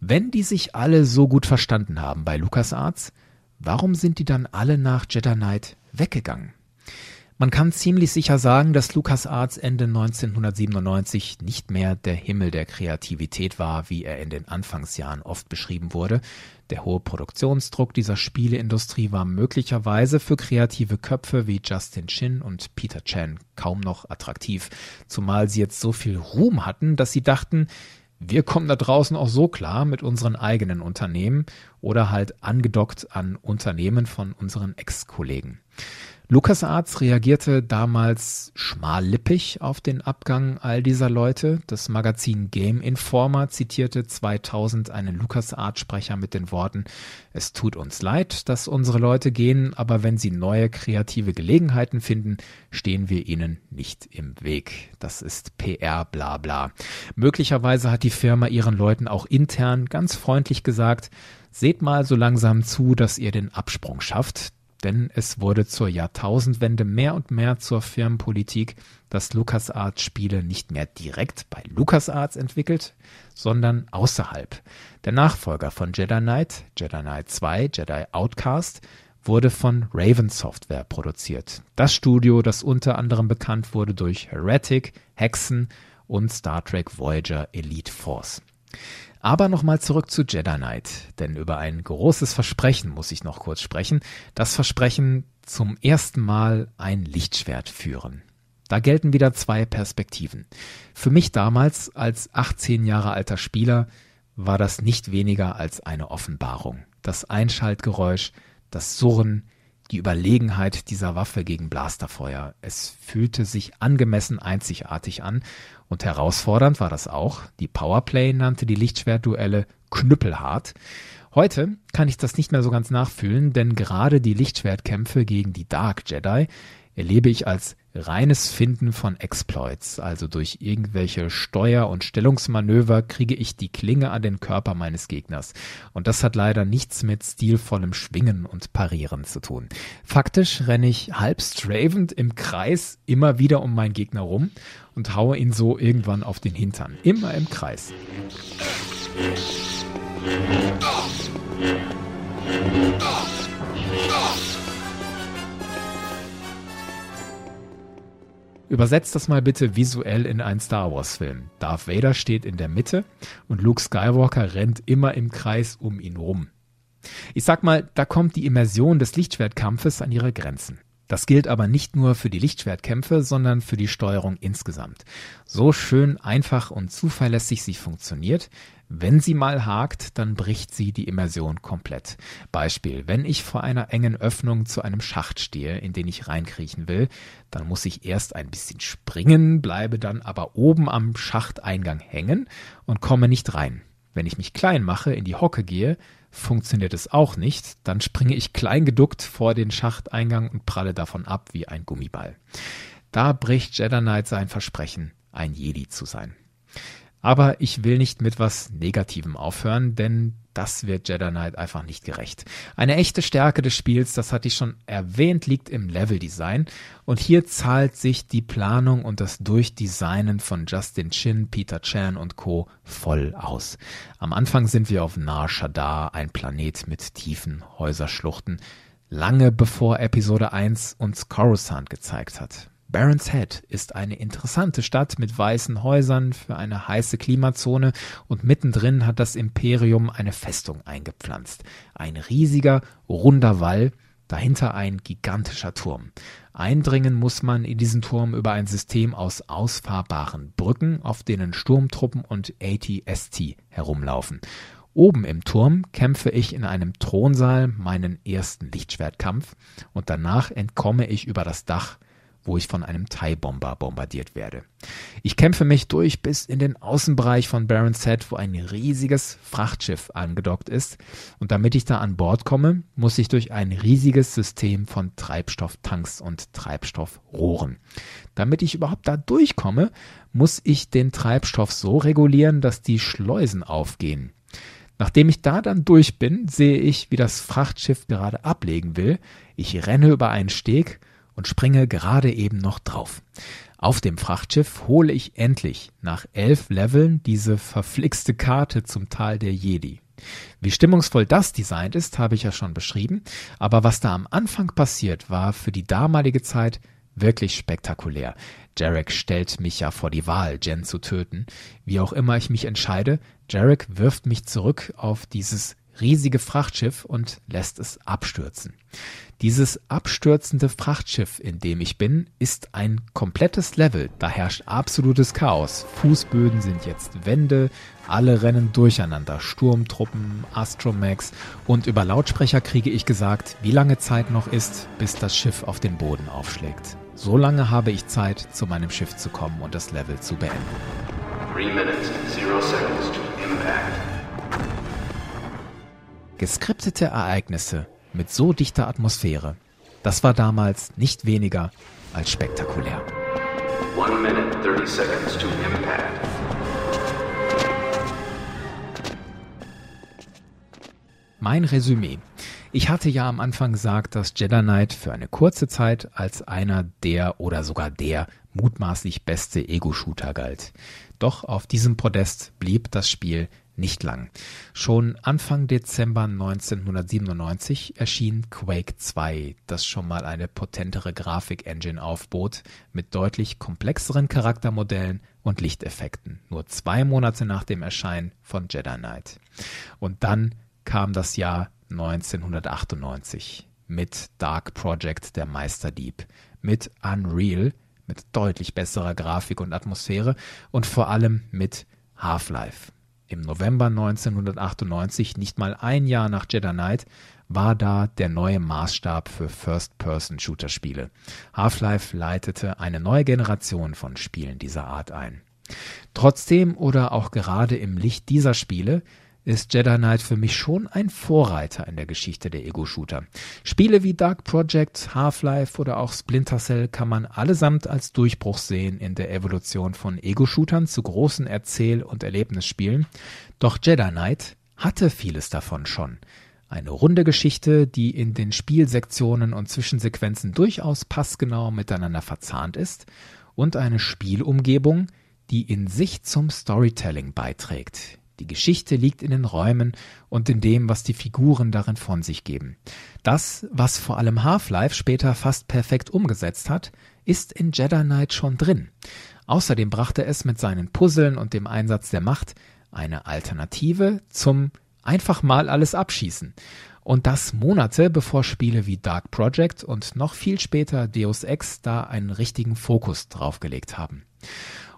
Wenn die sich alle so gut verstanden haben bei LucasArts, warum sind die dann alle nach Jedi Knight weggegangen? Man kann ziemlich sicher sagen, dass LucasArts Ende 1997 nicht mehr der Himmel der Kreativität war, wie er in den Anfangsjahren oft beschrieben wurde. Der hohe Produktionsdruck dieser Spieleindustrie war möglicherweise für kreative Köpfe wie Justin Chin und Peter Chan kaum noch attraktiv, zumal sie jetzt so viel Ruhm hatten, dass sie dachten, wir kommen da draußen auch so klar mit unseren eigenen Unternehmen oder halt angedockt an Unternehmen von unseren Ex-Kollegen. LucasArts reagierte damals schmallippig auf den Abgang all dieser Leute. Das Magazin Game Informer zitierte 2000 einen LucasArts-Sprecher mit den Worten, es tut uns leid, dass unsere Leute gehen, aber wenn sie neue kreative Gelegenheiten finden, stehen wir ihnen nicht im Weg. Das ist PR bla bla. Möglicherweise hat die Firma ihren Leuten auch intern ganz freundlich gesagt, Seht mal so langsam zu, dass ihr den Absprung schafft denn es wurde zur Jahrtausendwende mehr und mehr zur Firmenpolitik, dass LucasArts Spiele nicht mehr direkt bei LucasArts entwickelt, sondern außerhalb. Der Nachfolger von Jedi Knight, Jedi Knight 2, Jedi Outcast, wurde von Raven Software produziert. Das Studio, das unter anderem bekannt wurde durch Heretic, Hexen und Star Trek Voyager Elite Force. Aber nochmal zurück zu Jedi Knight, denn über ein großes Versprechen muss ich noch kurz sprechen. Das Versprechen, zum ersten Mal ein Lichtschwert führen. Da gelten wieder zwei Perspektiven. Für mich damals als 18 Jahre alter Spieler war das nicht weniger als eine Offenbarung. Das Einschaltgeräusch, das Surren, die Überlegenheit dieser Waffe gegen Blasterfeuer. Es fühlte sich angemessen einzigartig an und herausfordernd war das auch. Die Powerplay nannte die Lichtschwertduelle knüppelhart. Heute kann ich das nicht mehr so ganz nachfühlen, denn gerade die Lichtschwertkämpfe gegen die Dark Jedi erlebe ich als reines Finden von Exploits, also durch irgendwelche Steuer- und Stellungsmanöver kriege ich die Klinge an den Körper meines Gegners. Und das hat leider nichts mit stilvollem Schwingen und Parieren zu tun. Faktisch renne ich halb stravend im Kreis immer wieder um meinen Gegner rum und haue ihn so irgendwann auf den Hintern. Immer im Kreis. Übersetzt das mal bitte visuell in einen Star Wars Film. Darth Vader steht in der Mitte und Luke Skywalker rennt immer im Kreis um ihn rum. Ich sag mal, da kommt die Immersion des Lichtschwertkampfes an ihre Grenzen. Das gilt aber nicht nur für die Lichtschwertkämpfe, sondern für die Steuerung insgesamt. So schön einfach und zuverlässig sie funktioniert, wenn sie mal hakt, dann bricht sie die Immersion komplett. Beispiel, wenn ich vor einer engen Öffnung zu einem Schacht stehe, in den ich reinkriechen will, dann muss ich erst ein bisschen springen, bleibe dann aber oben am Schachteingang hängen und komme nicht rein. Wenn ich mich klein mache, in die Hocke gehe, funktioniert es auch nicht, dann springe ich klein geduckt vor den Schachteingang und pralle davon ab wie ein Gummiball. Da bricht Jedi Knight sein Versprechen, ein Jedi zu sein. Aber ich will nicht mit was Negativem aufhören, denn das wird Jedi Knight einfach nicht gerecht. Eine echte Stärke des Spiels, das hatte ich schon erwähnt, liegt im Leveldesign. Und hier zahlt sich die Planung und das Durchdesignen von Justin Chin, Peter Chan und Co. voll aus. Am Anfang sind wir auf Nar Shaddaa, ein Planet mit tiefen Häuserschluchten, lange bevor Episode 1 uns Coruscant gezeigt hat. Barons Head ist eine interessante Stadt mit weißen Häusern für eine heiße Klimazone und mittendrin hat das Imperium eine Festung eingepflanzt. Ein riesiger, runder Wall, dahinter ein gigantischer Turm. Eindringen muss man in diesen Turm über ein System aus ausfahrbaren Brücken, auf denen Sturmtruppen und ATST herumlaufen. Oben im Turm kämpfe ich in einem Thronsaal meinen ersten Lichtschwertkampf und danach entkomme ich über das Dach wo ich von einem TIE-Bomber bombardiert werde. Ich kämpfe mich durch bis in den Außenbereich von Barons Head, wo ein riesiges Frachtschiff angedockt ist. Und damit ich da an Bord komme, muss ich durch ein riesiges System von Treibstofftanks und Treibstoffrohren. Damit ich überhaupt da durchkomme, muss ich den Treibstoff so regulieren, dass die Schleusen aufgehen. Nachdem ich da dann durch bin, sehe ich, wie das Frachtschiff gerade ablegen will. Ich renne über einen Steg und springe gerade eben noch drauf. Auf dem Frachtschiff hole ich endlich nach elf Leveln diese verflixte Karte zum Tal der Jedi. Wie stimmungsvoll das designt ist, habe ich ja schon beschrieben, aber was da am Anfang passiert, war für die damalige Zeit wirklich spektakulär. Jarek stellt mich ja vor die Wahl, Jen zu töten. Wie auch immer ich mich entscheide, Jarek wirft mich zurück auf dieses riesige Frachtschiff und lässt es abstürzen. Dieses abstürzende Frachtschiff, in dem ich bin, ist ein komplettes Level. Da herrscht absolutes Chaos. Fußböden sind jetzt Wände, alle rennen durcheinander. Sturmtruppen, Astromax und über Lautsprecher kriege ich gesagt, wie lange Zeit noch ist, bis das Schiff auf den Boden aufschlägt. So lange habe ich Zeit, zu meinem Schiff zu kommen und das Level zu beenden. Three minutes, zero seconds to impact. Geskriptete Ereignisse mit so dichter Atmosphäre, das war damals nicht weniger als spektakulär. One minute, 30 seconds to impact. Mein Resümee. Ich hatte ja am Anfang gesagt, dass Jedi Knight für eine kurze Zeit als einer der oder sogar der mutmaßlich beste Ego-Shooter galt. Doch auf diesem Podest blieb das Spiel nicht lang. Schon Anfang Dezember 1997 erschien Quake 2, das schon mal eine potentere Grafik-Engine aufbot, mit deutlich komplexeren Charaktermodellen und Lichteffekten, nur zwei Monate nach dem Erscheinen von Jedi Knight. Und dann kam das Jahr 1998 mit Dark Project der Meisterdieb, mit Unreal, mit deutlich besserer Grafik und Atmosphäre und vor allem mit Half-Life. Im November 1998, nicht mal ein Jahr nach Jedi Knight, war da der neue Maßstab für First-Person-Shooter-Spiele. Half-Life leitete eine neue Generation von Spielen dieser Art ein. Trotzdem oder auch gerade im Licht dieser Spiele ist Jedi Knight für mich schon ein Vorreiter in der Geschichte der Ego-Shooter. Spiele wie Dark Project, Half-Life oder auch Splinter Cell kann man allesamt als Durchbruch sehen in der Evolution von Ego-Shootern zu großen Erzähl- und Erlebnisspielen. Doch Jedi Knight hatte vieles davon schon. Eine runde Geschichte, die in den Spielsektionen und Zwischensequenzen durchaus passgenau miteinander verzahnt ist und eine Spielumgebung, die in sich zum Storytelling beiträgt. Die Geschichte liegt in den Räumen und in dem, was die Figuren darin von sich geben. Das, was vor allem Half-Life später fast perfekt umgesetzt hat, ist in Jedi Knight schon drin. Außerdem brachte es mit seinen Puzzeln und dem Einsatz der Macht eine Alternative zum einfach mal alles abschießen. Und das Monate bevor Spiele wie Dark Project und noch viel später Deus Ex da einen richtigen Fokus draufgelegt haben.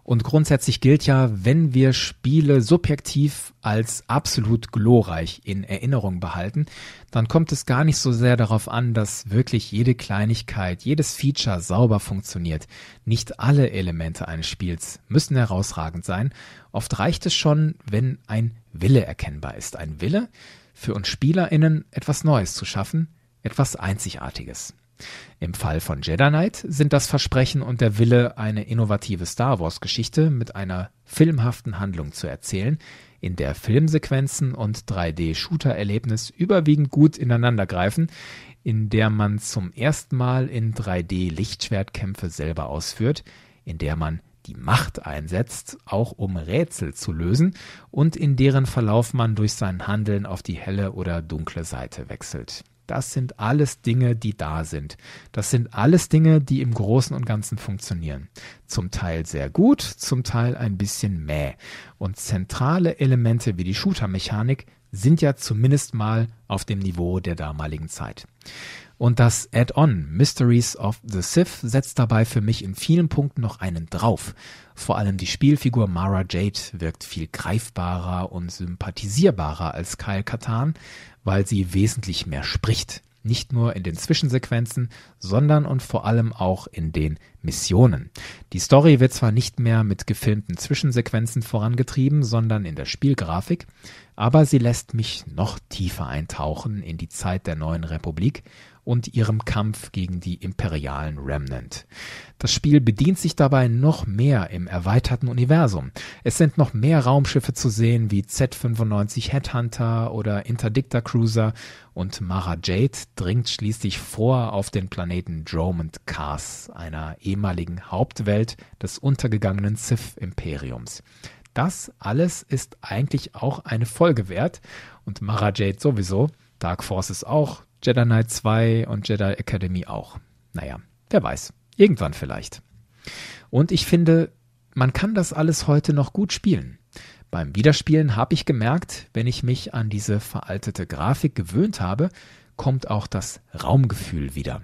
Und grundsätzlich gilt ja, wenn wir Spiele subjektiv als absolut glorreich in Erinnerung behalten, dann kommt es gar nicht so sehr darauf an, dass wirklich jede Kleinigkeit, jedes Feature sauber funktioniert. Nicht alle Elemente eines Spiels müssen herausragend sein. Oft reicht es schon, wenn ein Wille erkennbar ist. Ein Wille, für uns SpielerInnen etwas Neues zu schaffen, etwas Einzigartiges. Im Fall von Jedi Knight sind das Versprechen und der Wille, eine innovative Star Wars-Geschichte mit einer filmhaften Handlung zu erzählen, in der Filmsequenzen und 3D-Shooter-Erlebnis überwiegend gut ineinandergreifen, in der man zum ersten Mal in 3D-Lichtschwertkämpfe selber ausführt, in der man die Macht einsetzt, auch um Rätsel zu lösen und in deren Verlauf man durch sein Handeln auf die helle oder dunkle Seite wechselt. Das sind alles Dinge, die da sind. Das sind alles Dinge, die im Großen und Ganzen funktionieren. Zum Teil sehr gut, zum Teil ein bisschen mäh. Und zentrale Elemente wie die Shooter-Mechanik sind ja zumindest mal auf dem Niveau der damaligen Zeit. Und das Add-on Mysteries of the Sith setzt dabei für mich in vielen Punkten noch einen drauf. Vor allem die Spielfigur Mara Jade wirkt viel greifbarer und sympathisierbarer als Kyle Katan, weil sie wesentlich mehr spricht. Nicht nur in den Zwischensequenzen, sondern und vor allem auch in den Missionen. Die Story wird zwar nicht mehr mit gefilmten Zwischensequenzen vorangetrieben, sondern in der Spielgrafik, aber sie lässt mich noch tiefer eintauchen in die Zeit der neuen Republik und ihrem Kampf gegen die imperialen Remnant. Das Spiel bedient sich dabei noch mehr im erweiterten Universum. Es sind noch mehr Raumschiffe zu sehen wie Z-95 Headhunter oder Interdictor Cruiser und Mara Jade dringt schließlich vor auf den Planeten Dromond Kars, einer ehemaligen Hauptwelt des untergegangenen Sith-Imperiums. Das alles ist eigentlich auch eine Folge wert und Mara Jade sowieso, Dark Forces auch, Jedi Knight 2 und Jedi Academy auch. Naja, wer weiß. Irgendwann vielleicht. Und ich finde, man kann das alles heute noch gut spielen. Beim Wiederspielen habe ich gemerkt, wenn ich mich an diese veraltete Grafik gewöhnt habe, kommt auch das Raumgefühl wieder.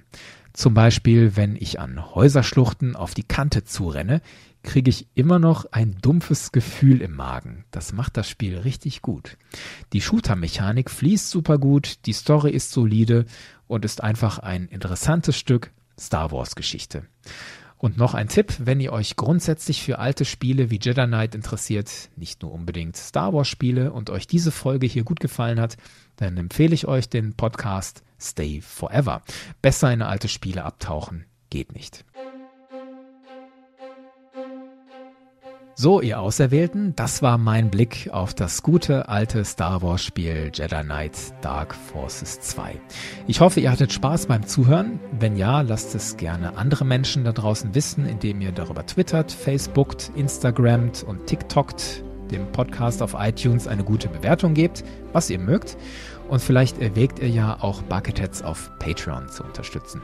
Zum Beispiel, wenn ich an Häuserschluchten auf die Kante zurenne, kriege ich immer noch ein dumpfes Gefühl im Magen. Das macht das Spiel richtig gut. Die Shooter-Mechanik fließt super gut, die Story ist solide und ist einfach ein interessantes Stück Star Wars-Geschichte. Und noch ein Tipp, wenn ihr euch grundsätzlich für alte Spiele wie Jedi Knight interessiert, nicht nur unbedingt Star Wars Spiele und euch diese Folge hier gut gefallen hat, dann empfehle ich euch den Podcast Stay Forever. Besser in alte Spiele abtauchen geht nicht. So, ihr Auserwählten, das war mein Blick auf das gute alte Star Wars Spiel Jedi Knight Dark Forces 2. Ich hoffe, ihr hattet Spaß beim Zuhören. Wenn ja, lasst es gerne andere Menschen da draußen wissen, indem ihr darüber twittert, facebookt, instagramt und tiktokt, dem Podcast auf iTunes eine gute Bewertung gebt, was ihr mögt. Und vielleicht erwägt ihr ja auch Bucketheads auf Patreon zu unterstützen.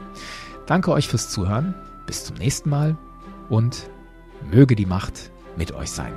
Danke euch fürs Zuhören. Bis zum nächsten Mal und möge die Macht mit euch sein.